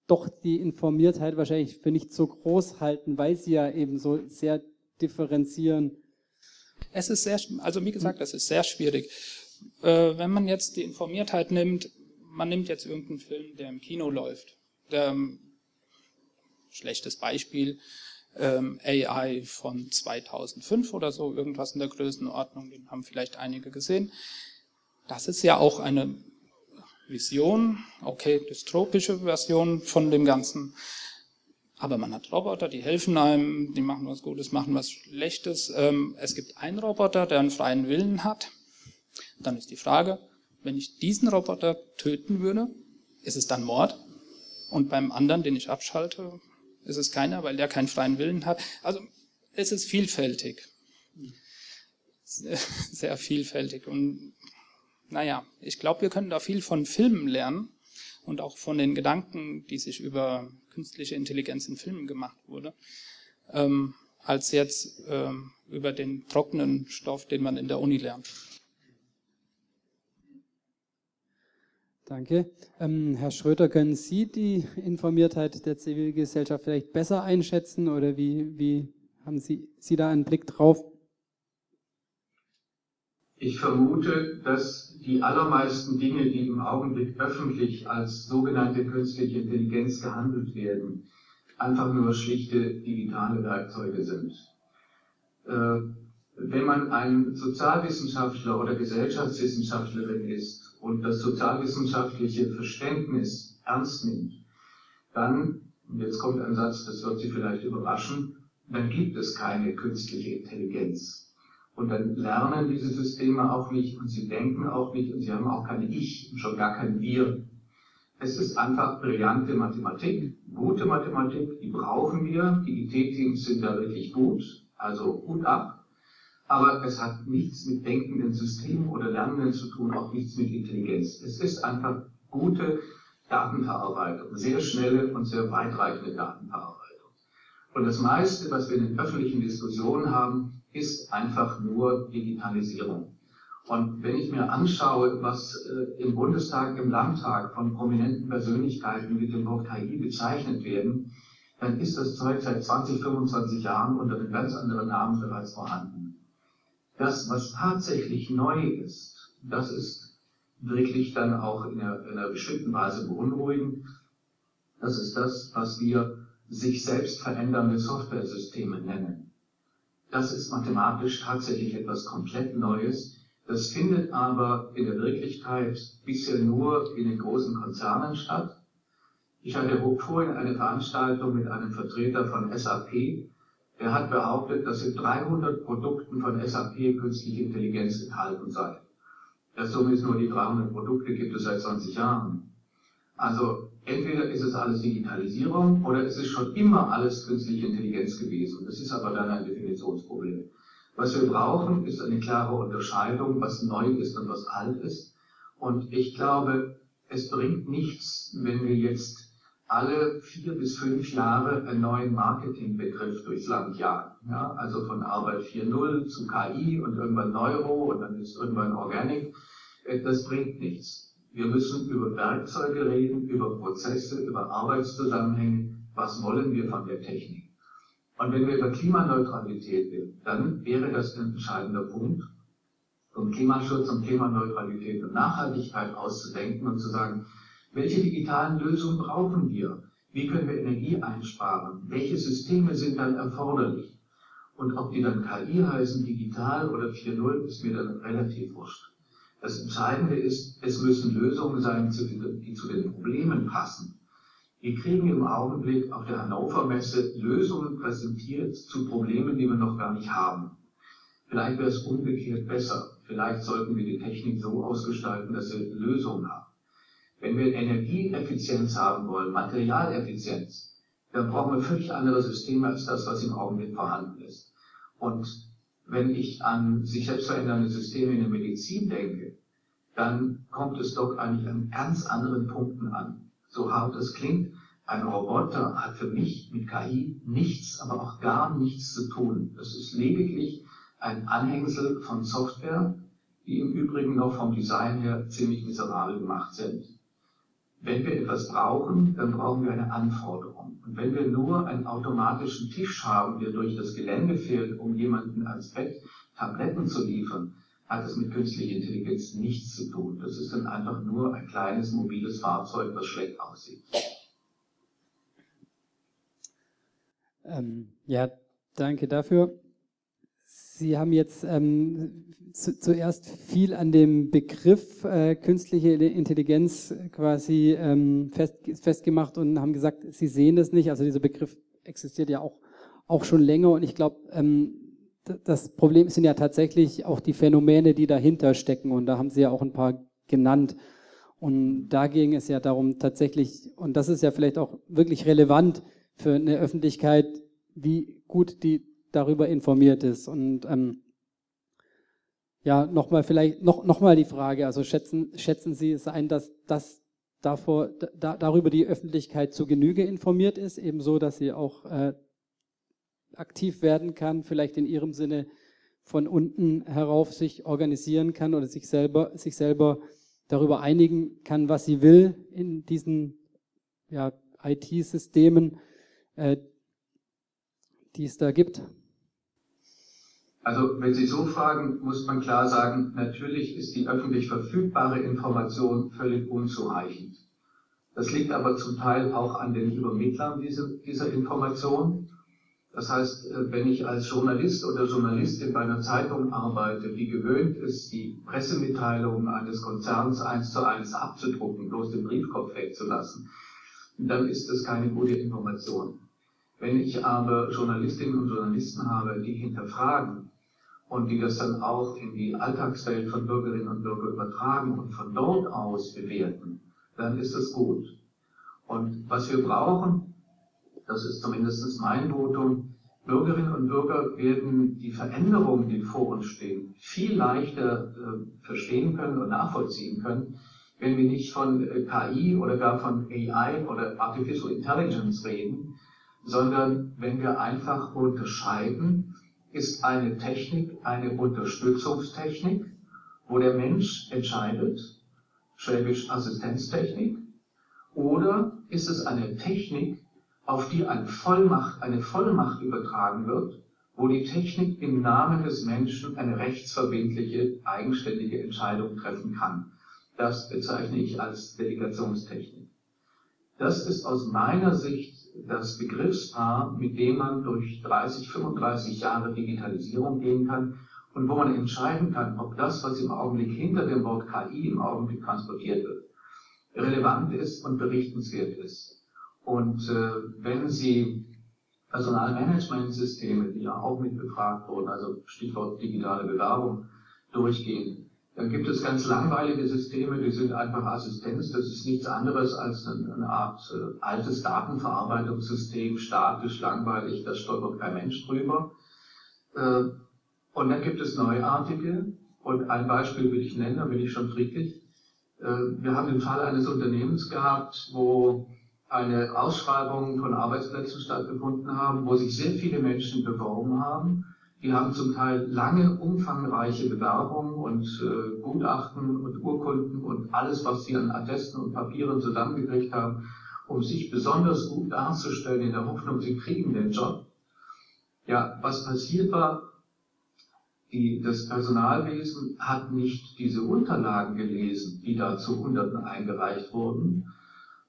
[SPEAKER 3] doch die Informiertheit wahrscheinlich für nicht so groß halten, weil Sie ja eben so sehr differenzieren.
[SPEAKER 7] Es ist sehr, also wie gesagt, es ist sehr schwierig. Äh, wenn man jetzt die Informiertheit nimmt, man nimmt jetzt irgendeinen Film, der im Kino läuft. Der, ähm, schlechtes Beispiel, ähm, AI von 2005 oder so, irgendwas in der Größenordnung, den haben vielleicht einige gesehen. Das ist ja auch eine Vision, okay, dystropische Version von dem Ganzen. Aber man hat Roboter, die helfen einem, die machen was Gutes, machen was Schlechtes. Ähm, es gibt einen Roboter, der einen freien Willen hat. Dann ist die Frage, wenn ich diesen Roboter töten würde, ist es dann Mord? Und beim anderen, den ich abschalte, ist es keiner, weil der keinen freien Willen hat. Also es ist vielfältig. Sehr vielfältig. Und naja, ich glaube, wir können da viel von Filmen lernen und auch von den Gedanken, die sich über künstliche Intelligenz in Filmen gemacht wurde, ähm, als jetzt ähm, über den trockenen Stoff, den man in der Uni lernt.
[SPEAKER 3] Danke. Ähm, Herr Schröter, können Sie die Informiertheit der Zivilgesellschaft vielleicht besser einschätzen oder wie, wie haben Sie, Sie da einen Blick drauf?
[SPEAKER 5] Ich vermute, dass die allermeisten Dinge, die im Augenblick öffentlich als sogenannte künstliche Intelligenz gehandelt werden, einfach nur schlichte digitale Werkzeuge sind. Äh, wenn man ein Sozialwissenschaftler oder Gesellschaftswissenschaftlerin ist und das sozialwissenschaftliche Verständnis ernst nimmt, dann, und jetzt kommt ein Satz, das wird Sie vielleicht überraschen, dann gibt es keine künstliche Intelligenz. Und dann lernen diese Systeme auch nicht und sie denken auch nicht und sie haben auch keine Ich und schon gar kein Wir. Es ist einfach brillante Mathematik, gute Mathematik, die brauchen wir. Die IT-Teams sind da wirklich gut, also gut ab. Aber es hat nichts mit denkenden Systemen oder Lernenden zu tun, auch nichts mit Intelligenz. Es ist einfach gute Datenverarbeitung, sehr schnelle und sehr weitreichende Datenverarbeitung. Und das meiste, was wir in den öffentlichen Diskussionen haben, ist einfach nur Digitalisierung. Und wenn ich mir anschaue, was äh, im Bundestag, im Landtag von prominenten Persönlichkeiten mit dem Wort KI bezeichnet werden, dann ist das Zeug seit 20, 25 Jahren unter einem ganz anderen Namen bereits vorhanden. Das, was tatsächlich neu ist, das ist wirklich dann auch in einer, in einer bestimmten Weise beunruhigend. Das ist das, was wir sich selbst verändernde Softwaresysteme nennen. Das ist mathematisch tatsächlich etwas komplett Neues. Das findet aber in der Wirklichkeit bisher nur in den großen Konzernen statt. Ich hatte vorhin eine Veranstaltung mit einem Vertreter von SAP. Der hat behauptet, dass in 300 Produkten von SAP künstliche Intelligenz enthalten sei. Das somit nur die 300 Produkte gibt es seit 20 Jahren. Also entweder ist es alles Digitalisierung oder es ist schon immer alles künstliche Intelligenz gewesen. Das ist aber dann ein Definitionsproblem. Was wir brauchen, ist eine klare Unterscheidung, was neu ist und was alt ist. Und ich glaube, es bringt nichts, wenn wir jetzt alle vier bis fünf Jahre einen neuen Marketingbegriff durchs Land jagen. Ja, also von Arbeit 4.0 zu KI und irgendwann Neuro und dann ist irgendwann Organic. Äh, das bringt nichts. Wir müssen über Werkzeuge reden, über Prozesse, über Arbeitszusammenhänge. Was wollen wir von der Technik? Und wenn wir über Klimaneutralität reden, dann wäre das ein entscheidender Punkt, um Klimaschutz und Klimaneutralität und Nachhaltigkeit auszudenken und zu sagen, welche digitalen Lösungen brauchen wir? Wie können wir Energie einsparen? Welche Systeme sind dann erforderlich? Und ob die dann KI heißen, digital oder 4.0, ist mir dann relativ wurscht. Das Entscheidende ist, es müssen Lösungen sein, die zu den Problemen passen. Wir kriegen im Augenblick auf der Hannover Messe Lösungen präsentiert zu Problemen, die wir noch gar nicht haben. Vielleicht wäre es umgekehrt besser. Vielleicht sollten wir die Technik so ausgestalten, dass wir Lösungen haben. Wenn wir Energieeffizienz haben wollen, Materialeffizienz, dann brauchen wir völlig andere Systeme als das, was im Augenblick vorhanden ist. Und wenn ich an sich selbst verändernde Systeme in der Medizin denke, dann kommt es doch eigentlich an ganz anderen Punkten an. So hart es klingt, ein Roboter hat für mich mit KI nichts, aber auch gar nichts zu tun. Das ist lediglich ein Anhängsel von Software, die im Übrigen noch vom Design her ziemlich miserabel gemacht sind. Wenn wir etwas brauchen, dann brauchen wir eine Anforderung. Und wenn wir nur einen automatischen Tisch haben, der durch das Gelände fährt, um jemanden als Bett Tabletten zu liefern, hat es mit künstlicher Intelligenz nichts zu tun. Das ist dann einfach nur ein kleines mobiles Fahrzeug, das schlecht aussieht.
[SPEAKER 3] Ähm, ja, danke dafür. Sie haben jetzt ähm, zu, zuerst viel an dem Begriff äh, künstliche Intelligenz quasi ähm, fest, festgemacht und haben gesagt, Sie sehen das nicht. Also dieser Begriff existiert ja auch, auch schon länger und ich glaube, ähm, das Problem sind ja tatsächlich auch die Phänomene, die dahinter stecken und da haben Sie ja auch ein paar genannt. Und da ging es ja darum tatsächlich, und das ist ja vielleicht auch wirklich relevant für eine Öffentlichkeit, wie gut die darüber informiert ist. Und ähm, ja, nochmal vielleicht, noch, noch mal die Frage, also schätzen, schätzen Sie es ein, dass, dass davor, da, darüber die Öffentlichkeit zu Genüge informiert ist, ebenso, dass sie auch äh, aktiv werden kann, vielleicht in Ihrem Sinne von unten herauf sich organisieren kann oder sich selber, sich selber darüber einigen kann, was sie will in diesen ja, IT-Systemen, äh, die es da gibt?
[SPEAKER 5] Also wenn Sie so fragen, muss man klar sagen, natürlich ist die öffentlich verfügbare Information völlig unzureichend. Das liegt aber zum Teil auch an den Übermittlern dieser, dieser Information. Das heißt, äh, wenn ich als Journalist oder Journalistin bei einer Zeitung arbeite, die gewöhnt ist, die Pressemitteilungen eines Konzerns eins zu eins abzudrucken, bloß den Briefkopf wegzulassen, dann ist das keine gute Information. Wenn ich aber Journalistinnen und Journalisten habe, die hinterfragen, und die das dann auch in die Alltagswelt von Bürgerinnen und Bürgern übertragen und von dort aus bewerten, dann ist das gut. Und was wir brauchen, das ist zumindest mein Votum, Bürgerinnen und Bürger werden die Veränderungen, die vor uns stehen, viel leichter äh, verstehen können und nachvollziehen können, wenn wir nicht von äh, KI oder gar von AI oder Artificial Intelligence reden, sondern wenn wir einfach unterscheiden, ist eine Technik eine Unterstützungstechnik, wo der Mensch entscheidet, schwäbisch Assistenztechnik, oder ist es eine Technik, auf die eine Vollmacht, eine Vollmacht übertragen wird, wo die Technik im Namen des Menschen eine rechtsverbindliche, eigenständige Entscheidung treffen kann. Das bezeichne ich als Delegationstechnik. Das ist aus meiner Sicht das Begriffspaar, mit dem man durch 30, 35 Jahre Digitalisierung gehen kann und wo man entscheiden kann, ob das, was im Augenblick hinter dem Wort KI im Augenblick transportiert wird, relevant ist und berichtenswert ist. Und äh, wenn Sie Personalmanagementsysteme, die ja auch mit befragt wurden, also Stichwort digitale Bewerbung, durchgehen, dann gibt es ganz langweilige Systeme, die sind einfach Assistenz. Das ist nichts anderes als eine Art äh, altes Datenverarbeitungssystem, statisch, langweilig, da stolpert kein Mensch drüber. Äh, und dann gibt es neuartige. Und ein Beispiel will ich nennen, da bin ich schon friedlich. Äh, wir haben den Fall eines Unternehmens gehabt, wo eine Ausschreibung von Arbeitsplätzen stattgefunden haben, wo sich sehr viele Menschen beworben haben die haben zum Teil lange, umfangreiche Bewerbungen und äh, Gutachten und Urkunden und alles, was sie an Attesten und Papieren zusammengekriegt haben, um sich besonders gut darzustellen in der Hoffnung, sie kriegen den Job. Ja, was passiert war, die, das Personalwesen hat nicht diese Unterlagen gelesen, die da zu Hunderten eingereicht wurden,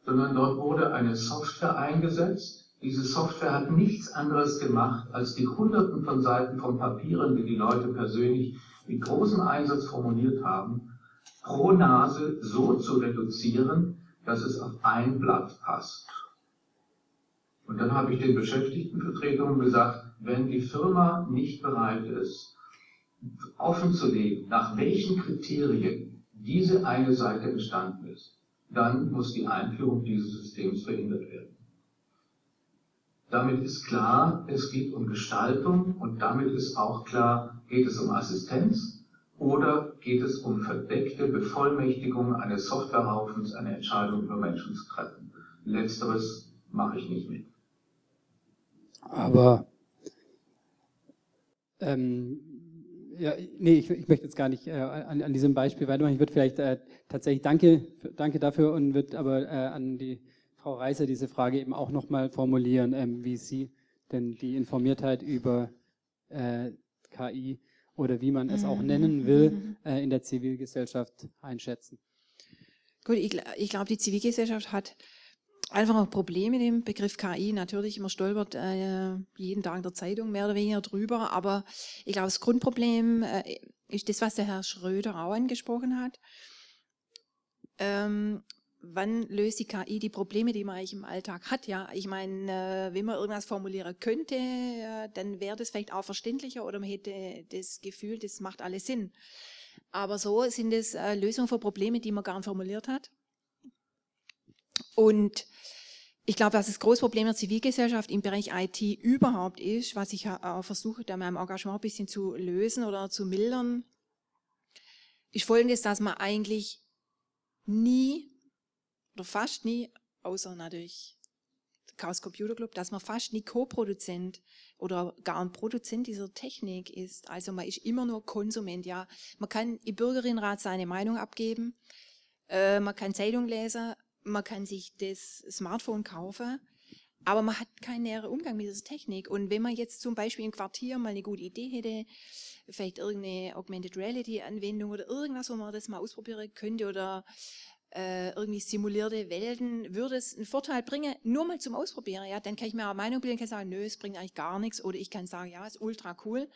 [SPEAKER 5] sondern dort wurde eine Software eingesetzt, diese Software hat nichts anderes gemacht, als die Hunderten von Seiten von Papieren, die die Leute persönlich mit großem Einsatz formuliert haben, pro Nase so zu reduzieren, dass es auf ein Blatt passt. Und dann habe ich den Beschäftigtenvertretungen gesagt, wenn die Firma nicht bereit ist, offenzulegen, nach welchen Kriterien diese eine Seite entstanden ist, dann muss die Einführung dieses Systems verhindert werden. Damit ist klar, es geht um Gestaltung und damit ist auch klar, geht es um Assistenz oder geht es um verdeckte Bevollmächtigung eines Softwarehaufens, eine Entscheidung über Menschen zu treffen. Letzteres mache ich nicht mit.
[SPEAKER 3] Aber ähm, ja, nee, ich, ich möchte jetzt gar nicht äh, an, an diesem Beispiel weitermachen. Ich würde vielleicht äh, tatsächlich danke, danke dafür und würde aber äh, an die Frau Reiser diese Frage eben auch nochmal formulieren, ähm, wie Sie denn die Informiertheit über äh, KI oder wie man es auch nennen will, äh, in der Zivilgesellschaft einschätzen.
[SPEAKER 6] Gut, ich, ich glaube, die Zivilgesellschaft hat einfach ein Problem mit dem Begriff KI. Natürlich, man stolpert äh, jeden Tag in der Zeitung mehr oder weniger drüber, aber ich glaube, das Grundproblem äh, ist das, was der Herr Schröder auch angesprochen hat. Ähm, wann löst die KI die Probleme, die man eigentlich im Alltag hat? Ja, ich meine, äh, wenn man irgendwas formulieren könnte, äh, dann wäre das vielleicht auch verständlicher oder man hätte das Gefühl, das macht alles Sinn. Aber so sind es äh, Lösungen für Probleme, die man gar nicht formuliert hat. Und ich glaube, dass das große Problem der Zivilgesellschaft im Bereich IT überhaupt ist, was ich auch versuche, da meinem Engagement ein bisschen zu lösen oder zu mildern, ist folgendes, dass man eigentlich nie oder fast nie, außer natürlich Chaos Computer Club, dass man fast nie Co-Produzent oder gar ein Produzent dieser Technik ist. Also man ist immer nur Konsument. Ja, man kann im Bürgerinnenrat seine Meinung abgeben, äh, man kann Zeitung lesen, man kann sich das Smartphone kaufen, aber man hat keinen näheren Umgang mit dieser Technik. Und wenn man jetzt zum Beispiel im Quartier mal eine gute Idee hätte, vielleicht irgendeine Augmented Reality Anwendung oder irgendwas, wo man das mal ausprobieren könnte oder äh, irgendwie simulierte Welten, würde es einen Vorteil bringen, nur mal zum Ausprobieren. Ja, dann kann ich mir eine Meinung bilden, kann sagen, nö, es bringt eigentlich gar nichts. Oder ich kann sagen, ja, ist ultra cool.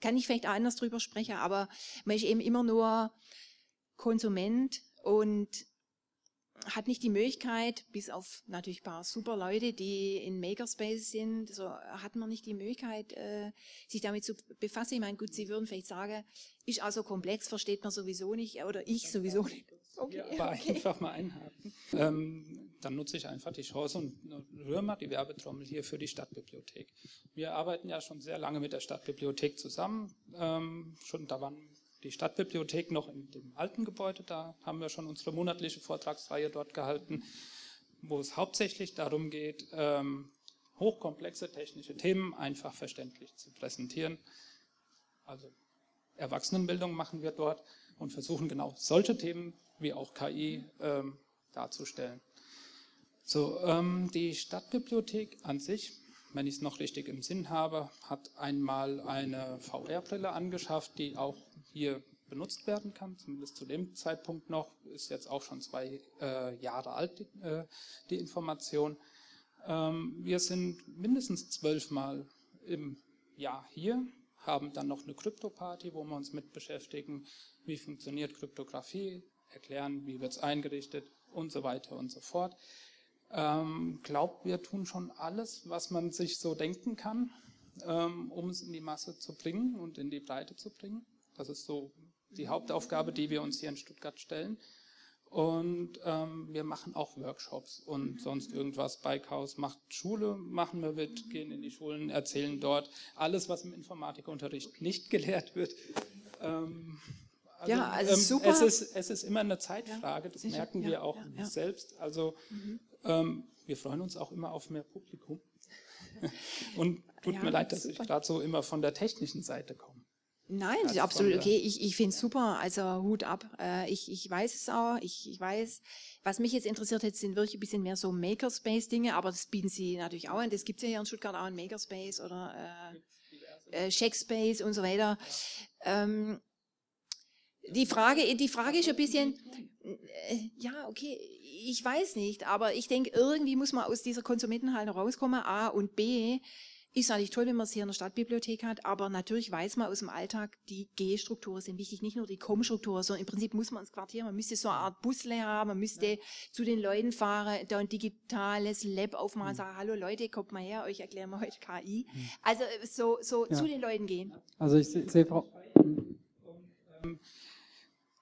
[SPEAKER 6] Kann ich vielleicht auch anders drüber sprechen, aber man ist eben immer nur Konsument und hat nicht die Möglichkeit, bis auf natürlich ein paar super Leute, die in Makerspace sind, so hat man nicht die Möglichkeit, äh, sich damit zu befassen. Ich meine, gut, Sie würden vielleicht sagen, ist also komplex, versteht man sowieso nicht, oder ich sowieso nicht.
[SPEAKER 7] Okay, aber okay. einfach mal einhaken. Ähm, dann nutze ich einfach die Chance und rühre mal die Werbetrommel hier für die Stadtbibliothek. Wir arbeiten ja schon sehr lange mit der Stadtbibliothek zusammen. Ähm, schon da waren die Stadtbibliothek noch in dem alten Gebäude, da haben wir schon unsere monatliche Vortragsreihe dort gehalten, wo es hauptsächlich darum geht, ähm, hochkomplexe technische Themen einfach verständlich zu präsentieren. Also Erwachsenenbildung machen wir dort und versuchen genau solche Themen wie auch KI ähm, darzustellen. So, ähm, die Stadtbibliothek an sich, wenn ich es noch richtig im Sinn habe, hat einmal eine VR-Brille angeschafft, die auch hier benutzt werden kann, zumindest zu dem Zeitpunkt noch, ist jetzt auch schon zwei äh, Jahre alt, die, äh, die Information. Ähm, wir sind mindestens zwölfmal im Jahr hier, haben dann noch eine Krypto-Party, wo wir uns mit beschäftigen, wie funktioniert Kryptographie, erklären, wie wird es eingerichtet und so weiter und so fort. Ähm, glaubt, wir tun schon alles, was man sich so denken kann, ähm, um es in die Masse zu bringen und in die Breite zu bringen. Das ist so die Hauptaufgabe, die wir uns hier in Stuttgart stellen. Und ähm, wir machen auch Workshops und sonst irgendwas. Bikehaus macht Schule, machen wir mit, gehen in die Schulen, erzählen dort alles, was im Informatikunterricht nicht gelehrt wird. Ähm, also, ja, also ähm, super. Es ist, es ist immer eine Zeitfrage, das Sicher, merken wir ja, auch ja, selbst. Also mhm. Ähm, wir freuen uns auch immer auf mehr Publikum. Und tut mir leid, dass super. ich gerade so immer von der technischen Seite komme.
[SPEAKER 6] Nein, ist absolut okay. Ich, ich finde es super. Also Hut ab. Äh, ich, ich weiß es auch. Ich, ich weiß, was mich jetzt interessiert hat, sind wirklich ein bisschen mehr so Makerspace-Dinge, aber das bieten sie natürlich auch an. Das gibt es ja hier in Stuttgart auch ein Makerspace oder äh, äh, Checkspace und so weiter. Ähm, die Frage, die Frage ist ein bisschen, äh, ja, okay, ich weiß nicht, aber ich denke, irgendwie muss man aus dieser Konsumentenhaltung rauskommen, A und B, ist natürlich toll, wenn man es hier in der Stadtbibliothek hat, aber natürlich weiß man aus dem Alltag, die G-Strukturen sind wichtig, nicht nur die Com-Strukturen, sondern im Prinzip muss man ins Quartier, man müsste so eine Art Busle haben, man müsste ja. zu den Leuten fahren, da ein digitales Lab aufmachen, mhm. sagen, hallo Leute, kommt mal her, euch erklären wir heute KI. Mhm. Also so, so ja. zu den Leuten gehen.
[SPEAKER 3] Also ich sehe Frau...
[SPEAKER 7] Ähm,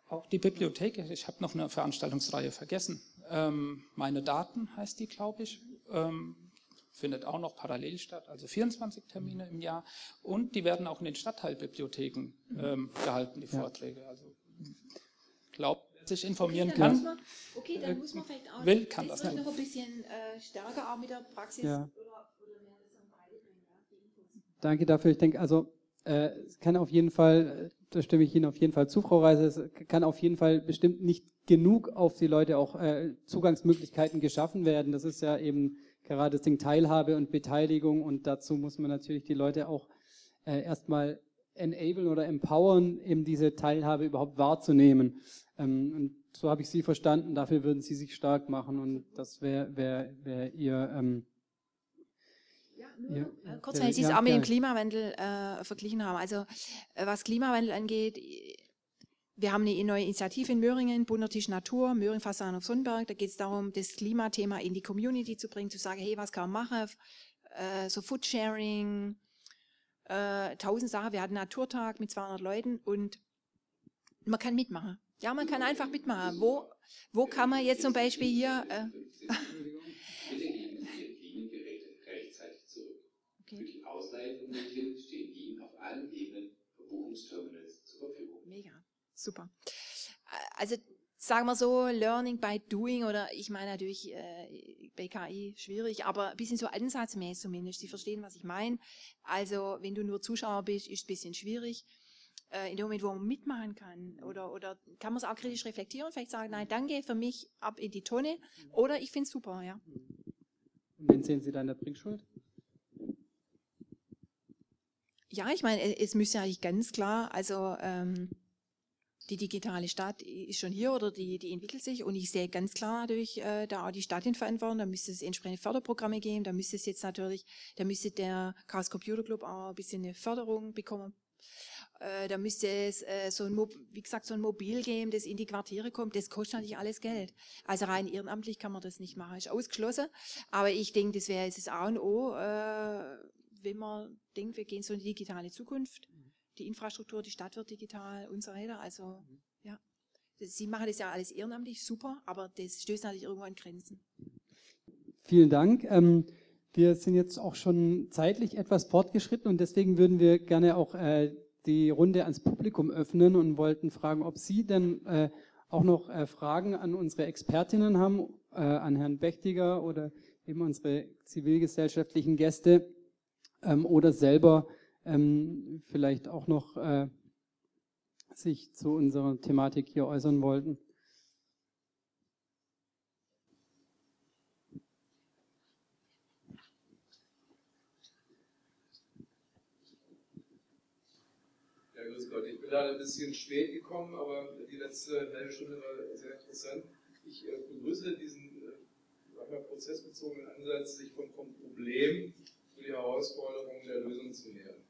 [SPEAKER 7] auch die Bibliothek, ich habe noch eine Veranstaltungsreihe vergessen. Ähm, meine Daten heißt die, glaube ich. Ähm, findet auch noch parallel statt, also 24 Termine im Jahr. Und die werden auch in den Stadtteilbibliotheken ähm, gehalten, die Vorträge. Also glaubt, wer sich informieren
[SPEAKER 6] okay,
[SPEAKER 7] kann.
[SPEAKER 6] Man, okay, dann muss man vielleicht auch
[SPEAKER 7] will, kann das,
[SPEAKER 6] das noch ein bisschen äh, stärker auch mit der Praxis
[SPEAKER 3] ja. oder, oder mehr das am ja, Danke dafür. Ich denke, also äh, es kann auf jeden Fall da stimme ich Ihnen auf jeden Fall zu, Frau Reise. Es kann auf jeden Fall bestimmt nicht genug auf die Leute auch äh, Zugangsmöglichkeiten geschaffen werden. Das ist ja eben gerade das Ding Teilhabe und Beteiligung und dazu muss man natürlich die Leute auch äh, erstmal enablen oder empowern, eben diese Teilhabe überhaupt wahrzunehmen. Ähm, und so habe ich Sie verstanden, dafür würden Sie sich stark machen und das wäre wär, wär Ihr ähm,
[SPEAKER 6] ja, äh, kurz, weil Sie es auch mit dem Klimawandel äh, verglichen haben. Also äh, was Klimawandel angeht, wir haben eine neue Initiative in Möhringen, Bundertisch Natur, Möhring Fassan auf Sonnenberg. Da geht es darum, das Klimathema in die Community zu bringen, zu sagen, hey, was kann man machen? Äh, so Foodsharing, äh, tausend Sachen. Wir hatten einen Naturtag mit 200 Leuten und man kann mitmachen. Ja, man kann einfach mitmachen. Wo, wo kann man jetzt zum Beispiel hier... Äh,
[SPEAKER 8] Ausleihen von Medien stehen Ihnen auf allen Ebenen Verbuchungsterminals zur Verfügung.
[SPEAKER 6] Mega, super. sagen wir so, Learning by Doing oder ich meine natürlich äh, bei KI schwierig, aber ein bisschen so ansatzmäßig zumindest. Sie verstehen, was ich meine. Also wenn du nur Zuschauer bist, ist ein bisschen schwierig. Äh, in dem Moment, wo man mitmachen kann oder, oder kann man es auch kritisch reflektieren, vielleicht sagen, nein, danke, für mich ab in die Tonne oder ich finde es super, ja.
[SPEAKER 3] Und wen sehen Sie da in der Bringschuld?
[SPEAKER 6] Ja, ich meine, es müsste eigentlich ganz klar, also ähm, die digitale Stadt ist schon hier oder die, die entwickelt sich und ich sehe ganz klar natürlich äh, da auch die Stadt in Verantwortung, da müsste es entsprechende Förderprogramme geben, da müsste es jetzt natürlich, da müsste der Chaos Computer Club auch ein bisschen eine Förderung bekommen. Äh, da müsste es äh, so ein, wie gesagt, so ein Mobil geben, das in die Quartiere kommt. Das kostet natürlich alles Geld. Also rein ehrenamtlich kann man das nicht machen, ist ausgeschlossen. Aber ich denke, das wäre jetzt das A und O, äh, wenn man denkt, wir gehen so in die digitale Zukunft die Infrastruktur, die Stadt wird digital und so weiter. Also ja, Sie machen das ja alles ehrenamtlich, super, aber das stößt natürlich irgendwo an Grenzen.
[SPEAKER 3] Vielen Dank. Ähm, wir sind jetzt auch schon zeitlich etwas fortgeschritten und deswegen würden wir gerne auch äh, die Runde ans Publikum öffnen und wollten fragen, ob Sie denn äh, auch noch äh, Fragen an unsere Expertinnen haben, äh, an Herrn Bechtiger oder eben unsere zivilgesellschaftlichen Gäste ähm, oder selber ähm, vielleicht auch noch äh, sich zu unserer Thematik hier äußern wollten.
[SPEAKER 8] Ja, grüß Gott. Ich bin leider ein bisschen spät gekommen, aber die letzte halbe Stunde war sehr interessant. Ich äh, begrüße diesen äh, prozessbezogenen Ansatz, sich vom, vom Problem zu die Herausforderung der Lösung zu nähern.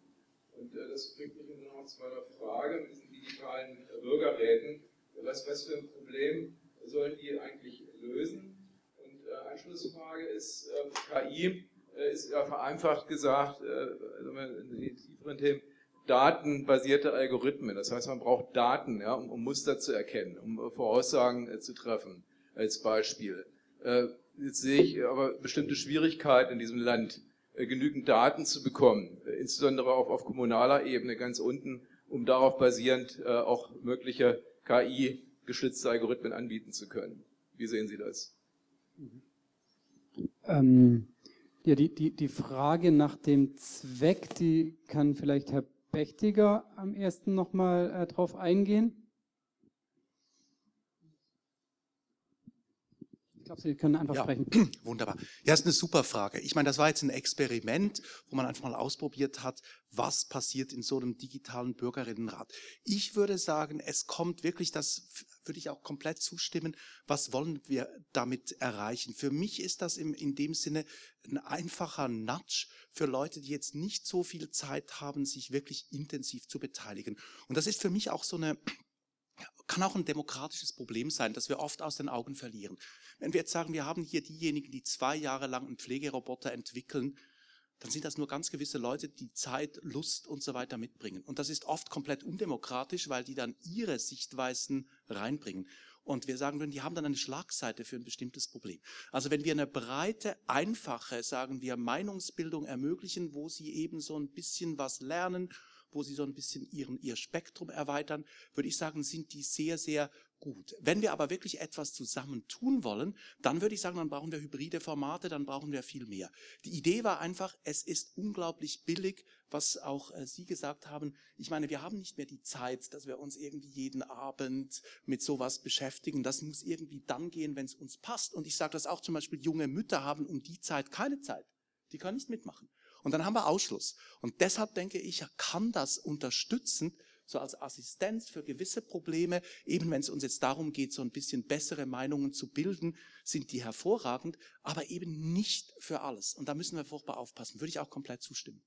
[SPEAKER 8] Und äh, das bringt mich noch zu meiner Frage mit diesen digitalen äh, Bürgerräten. Was, was für ein Problem sollen die eigentlich lösen? Und äh, Anschlussfrage ist, ähm, KI äh, ist ja vereinfacht gesagt, äh, also in die tieferen Themen, datenbasierte Algorithmen. Das heißt, man braucht Daten, ja, um, um Muster zu erkennen, um Voraussagen äh, zu treffen, als Beispiel. jetzt sehe ich aber bestimmte Schwierigkeiten in diesem Land genügend Daten zu bekommen, äh, insbesondere auch auf kommunaler Ebene ganz unten, um darauf basierend äh, auch mögliche KI-gestützte Algorithmen anbieten zu können. Wie sehen Sie das?
[SPEAKER 3] Ähm, ja, die, die, die Frage nach dem Zweck, die kann vielleicht Herr Bechtiger am ersten nochmal äh, drauf eingehen. Glaube, Sie können einfach
[SPEAKER 4] ja,
[SPEAKER 3] sprechen.
[SPEAKER 4] Wunderbar. Ja, ist eine super Frage. Ich meine, das war jetzt ein Experiment, wo man einfach mal ausprobiert hat, was passiert in so einem digitalen Bürgerinnenrat. Ich würde sagen, es kommt wirklich, das würde ich auch komplett zustimmen, was wollen wir damit erreichen? Für mich ist das im, in dem Sinne ein einfacher Nudge für Leute, die jetzt nicht so viel Zeit haben, sich wirklich intensiv zu beteiligen. Und das ist für mich auch so eine kann auch ein demokratisches Problem sein, das wir oft aus den Augen verlieren. Wenn wir jetzt sagen, wir haben hier diejenigen, die zwei Jahre lang einen Pflegeroboter entwickeln, dann sind das nur ganz gewisse Leute, die Zeit, Lust und so weiter mitbringen. Und das ist oft komplett undemokratisch, weil die dann ihre Sichtweisen reinbringen. Und wir sagen würden, die haben dann eine Schlagseite für ein bestimmtes Problem. Also wenn wir eine breite, einfache, sagen wir, Meinungsbildung ermöglichen, wo sie eben so ein bisschen was lernen wo sie so ein bisschen ihren, ihr Spektrum erweitern, würde ich sagen, sind die sehr, sehr gut. Wenn wir aber wirklich etwas zusammen tun wollen, dann würde ich sagen, dann brauchen wir hybride Formate, dann brauchen wir viel mehr. Die Idee war einfach, es ist unglaublich billig, was auch äh, Sie gesagt haben. Ich meine, wir haben nicht mehr die Zeit, dass wir uns irgendwie jeden Abend mit sowas beschäftigen. Das muss irgendwie dann gehen, wenn es uns passt. Und ich sage das auch zum Beispiel, junge Mütter haben um die Zeit keine Zeit. Die können nicht mitmachen. Und dann haben wir Ausschluss. Und deshalb denke ich, kann das unterstützen, so als Assistenz für gewisse Probleme, eben wenn es uns jetzt darum geht, so ein bisschen bessere Meinungen zu bilden, sind die hervorragend, aber eben nicht für alles. Und da müssen wir furchtbar aufpassen. Würde ich auch komplett zustimmen.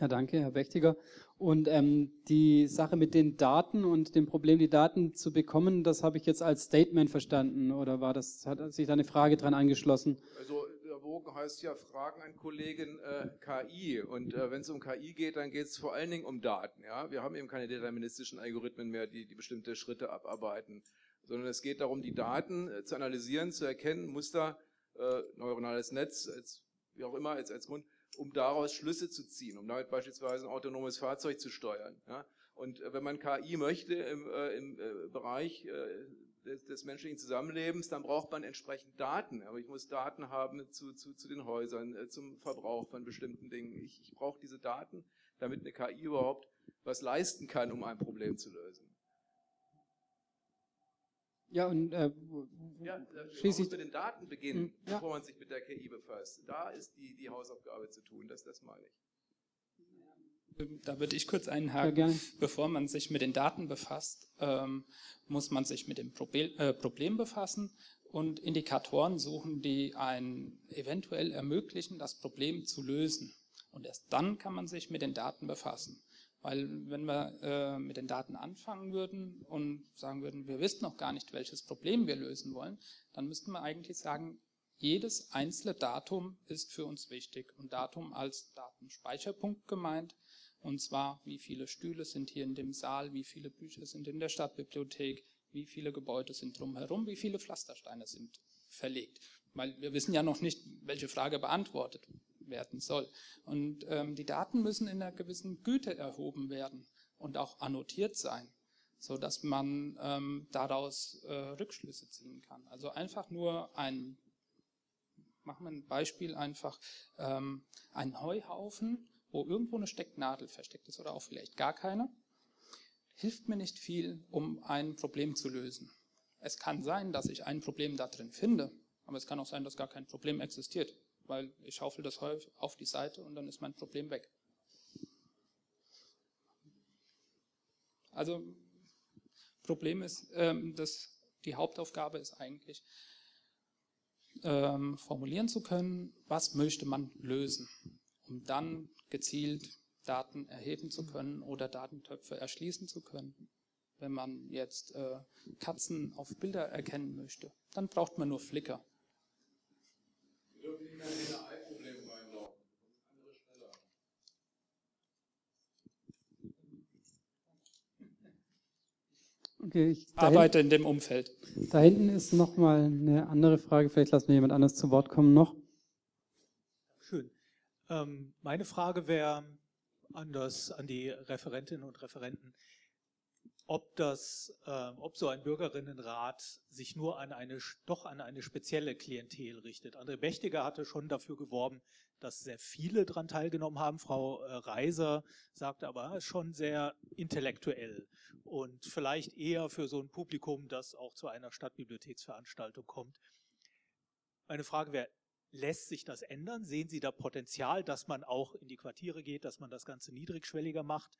[SPEAKER 3] Ja, danke, Herr Bechtiger. Und ähm, die Sache mit den Daten und dem Problem, die Daten zu bekommen, das habe ich jetzt als Statement verstanden. Oder war das, hat sich da eine Frage dran angeschlossen?
[SPEAKER 8] Also Bogen heißt ja Fragen an Kollegen äh, KI. Und äh, wenn es um KI geht, dann geht es vor allen Dingen um Daten. Ja? Wir haben eben keine deterministischen Algorithmen mehr, die, die bestimmte Schritte abarbeiten, sondern es geht darum, die Daten äh, zu analysieren, zu erkennen, Muster, äh, neuronales Netz, als, wie auch immer, als, als Grund, um daraus Schlüsse zu ziehen, um damit beispielsweise ein autonomes Fahrzeug zu steuern. Ja? Und äh, wenn man KI möchte im, äh, im äh, Bereich äh, des, des, menschlichen Zusammenlebens, dann braucht man entsprechend Daten. Aber ich muss Daten haben zu, zu, zu den Häusern, äh, zum Verbrauch von bestimmten Dingen. Ich, ich brauche diese Daten, damit eine KI überhaupt was leisten kann, um ein Problem zu lösen.
[SPEAKER 3] Ja, und äh,
[SPEAKER 8] ja, schließlich mit den Daten beginnen, hm, ja. bevor man sich mit der KI befasst. Da ist die, die Hausaufgabe zu tun, das, das meine ich.
[SPEAKER 7] Da würde ich kurz einhaken. Ja, Bevor man sich mit den Daten befasst, ähm, muss man sich mit dem Problem, äh, Problem befassen und Indikatoren suchen, die einen eventuell ermöglichen, das Problem zu lösen. Und erst dann kann man sich mit den Daten befassen. Weil wenn wir äh, mit den Daten anfangen würden und sagen würden, wir wissen noch gar nicht, welches Problem wir lösen wollen, dann müssten wir eigentlich sagen, jedes einzelne Datum ist für uns wichtig. Und Datum als Datenspeicherpunkt gemeint. Und zwar, wie viele Stühle sind hier in dem Saal, wie viele Bücher sind in der Stadtbibliothek, wie viele Gebäude sind drumherum, wie viele Pflastersteine sind verlegt. Weil wir wissen ja noch nicht, welche Frage beantwortet werden soll. Und ähm, die Daten müssen in einer gewissen Güte erhoben werden und auch annotiert sein, so dass man ähm, daraus äh, Rückschlüsse ziehen kann. Also einfach nur ein, machen wir ein Beispiel einfach, ähm, ein Heuhaufen wo irgendwo eine Stecknadel versteckt ist oder auch vielleicht gar keine, hilft mir nicht viel, um ein Problem zu lösen. Es kann sein, dass ich ein Problem da drin finde, aber es kann auch sein, dass gar kein Problem existiert, weil ich schaufel das Heu auf die Seite und dann ist mein Problem weg. Also Problem ist, ähm, dass die Hauptaufgabe ist eigentlich, ähm, formulieren zu können, was möchte man lösen, um dann gezielt Daten erheben zu können oder Datentöpfe erschließen zu können. Wenn man jetzt äh, Katzen auf Bilder erkennen möchte, dann braucht man nur Flickr.
[SPEAKER 3] Okay, ich
[SPEAKER 7] arbeite in dem Umfeld.
[SPEAKER 3] Da hinten ist nochmal eine andere Frage. Vielleicht lassen wir jemand anderes zu Wort kommen noch.
[SPEAKER 9] Ähm, meine Frage wäre an, an die Referentinnen und Referenten, ob das, äh, ob so ein Bürgerinnenrat sich nur an eine, doch an eine spezielle Klientel richtet. André Bechtiger hatte schon dafür geworben, dass sehr viele daran teilgenommen haben. Frau äh, Reiser sagte aber schon sehr intellektuell und vielleicht eher für so ein Publikum, das auch zu einer Stadtbibliotheksveranstaltung kommt. Meine Frage wäre, Lässt sich das ändern? Sehen Sie da Potenzial, dass man auch in die Quartiere geht, dass man das Ganze niedrigschwelliger macht?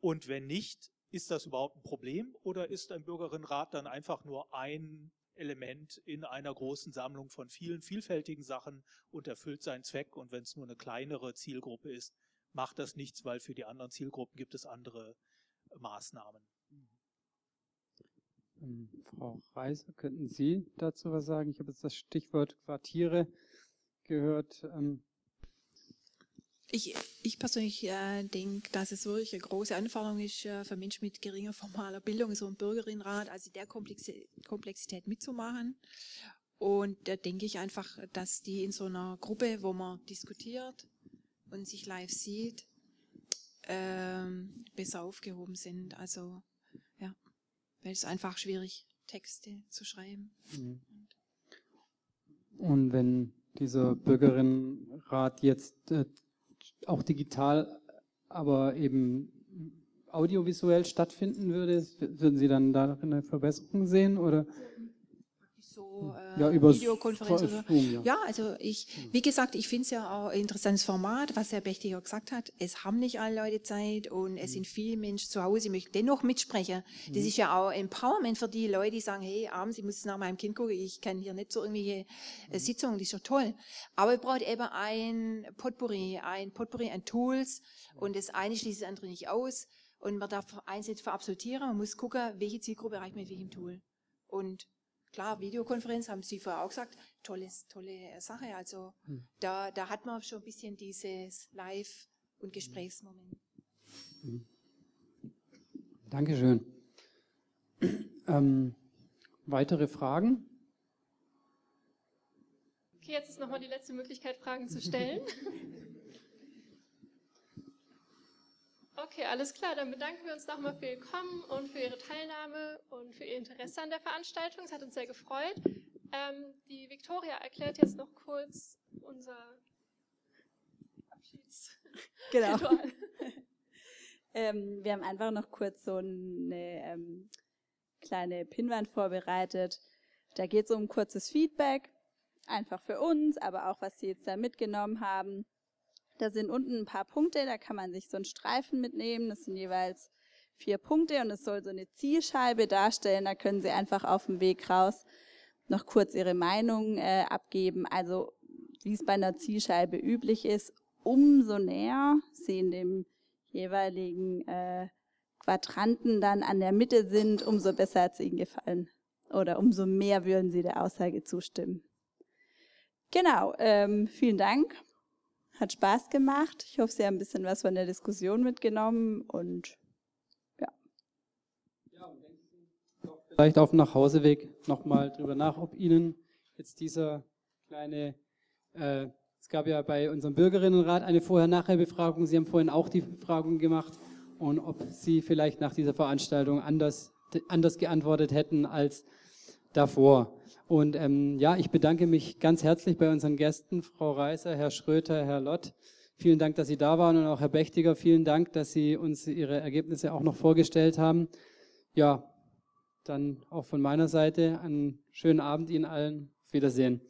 [SPEAKER 9] Und wenn nicht, ist das überhaupt ein Problem oder ist ein Bürgerinnenrat dann einfach nur ein Element in einer großen Sammlung von vielen vielfältigen Sachen und erfüllt seinen Zweck und wenn es nur eine kleinere Zielgruppe ist, macht das nichts, weil für die anderen Zielgruppen gibt es andere Maßnahmen.
[SPEAKER 3] Ähm, Frau Reiser, könnten Sie dazu was sagen? Ich habe jetzt das Stichwort Quartiere gehört. Ähm
[SPEAKER 6] ich, ich persönlich äh, denke, dass es wirklich eine große Anforderung ist äh, für Menschen mit geringer formaler Bildung, so ein Bürgerinnenrat, also der Komplexität, mitzumachen. Und da denke ich einfach, dass die in so einer Gruppe, wo man diskutiert und sich live sieht, ähm, besser aufgehoben sind. Also weil es einfach schwierig Texte zu schreiben. Mhm.
[SPEAKER 3] Und wenn dieser Bürgerinnenrat jetzt äh, auch digital, aber eben audiovisuell stattfinden würde, würden Sie dann da eine Verbesserung sehen oder?
[SPEAKER 6] So äh, ja, Videokonferenz oder so. Ja. ja. also ich, wie gesagt, ich finde es ja auch ein interessantes Format, was Herr Bechtiger gesagt hat. Es haben nicht alle Leute Zeit und es mhm. sind viele Menschen zu Hause, die möchten dennoch mitsprechen. Mhm. Das ist ja auch Empowerment für die Leute, die sagen, hey, abends, ich muss nach meinem Kind gucken, ich kann hier nicht so irgendwelche äh, mhm. Sitzungen, das ist ja toll. Aber es braucht eben ein Potpourri, ein Potpourri an Tools und das eine schließt das andere nicht aus. Und man darf eins nicht verabsolutieren, man muss gucken, welche Zielgruppe erreicht man mit welchem Tool. Und klar, Videokonferenz, haben Sie vorher auch gesagt, tolles, tolle Sache. Also hm. da, da hat man schon ein bisschen dieses Live- und Gesprächsmoment.
[SPEAKER 3] Hm. Dankeschön. Ähm, weitere Fragen?
[SPEAKER 1] Okay, jetzt ist nochmal die letzte Möglichkeit, Fragen zu stellen. Okay, alles klar. Dann bedanken wir uns nochmal für Ihr Kommen und für Ihre Teilnahme und für Ihr Interesse an der Veranstaltung. Es hat uns sehr gefreut. Ähm, die Viktoria erklärt jetzt noch kurz unser
[SPEAKER 2] Genau.
[SPEAKER 1] Abschiedsritual.
[SPEAKER 2] ähm, wir haben einfach noch kurz so eine ähm, kleine Pinwand vorbereitet. Da geht es um kurzes Feedback, einfach für uns, aber auch was Sie jetzt da mitgenommen haben. Da sind unten ein paar Punkte, da kann man sich so einen Streifen mitnehmen. Das sind jeweils vier Punkte und es soll so eine Zielscheibe darstellen. Da können Sie einfach auf dem Weg raus noch kurz Ihre Meinung äh, abgeben. Also wie es bei einer Zielscheibe üblich ist, umso näher Sie in dem jeweiligen äh, Quadranten dann an der Mitte sind, umso besser hat es Ihnen gefallen. Oder umso mehr würden Sie der Aussage zustimmen. Genau, ähm, vielen Dank. Hat Spaß gemacht. Ich hoffe, Sie haben ein bisschen was von der Diskussion mitgenommen und
[SPEAKER 3] Vielleicht auf dem Nachhauseweg nochmal drüber nach, ob Ihnen jetzt dieser kleine, äh, es gab ja bei unserem Bürgerinnenrat eine Vorher-Nachher-Befragung, Sie haben vorhin auch die Befragung gemacht und ob Sie vielleicht nach dieser Veranstaltung anders, anders geantwortet hätten als davor. Und ähm, ja, ich bedanke mich ganz herzlich bei unseren Gästen, Frau Reiser, Herr Schröter, Herr Lott. Vielen Dank, dass Sie da waren und auch Herr Bechtiger, vielen Dank, dass Sie uns Ihre Ergebnisse auch noch vorgestellt haben. Ja, dann auch von meiner Seite einen schönen Abend Ihnen allen. Auf Wiedersehen.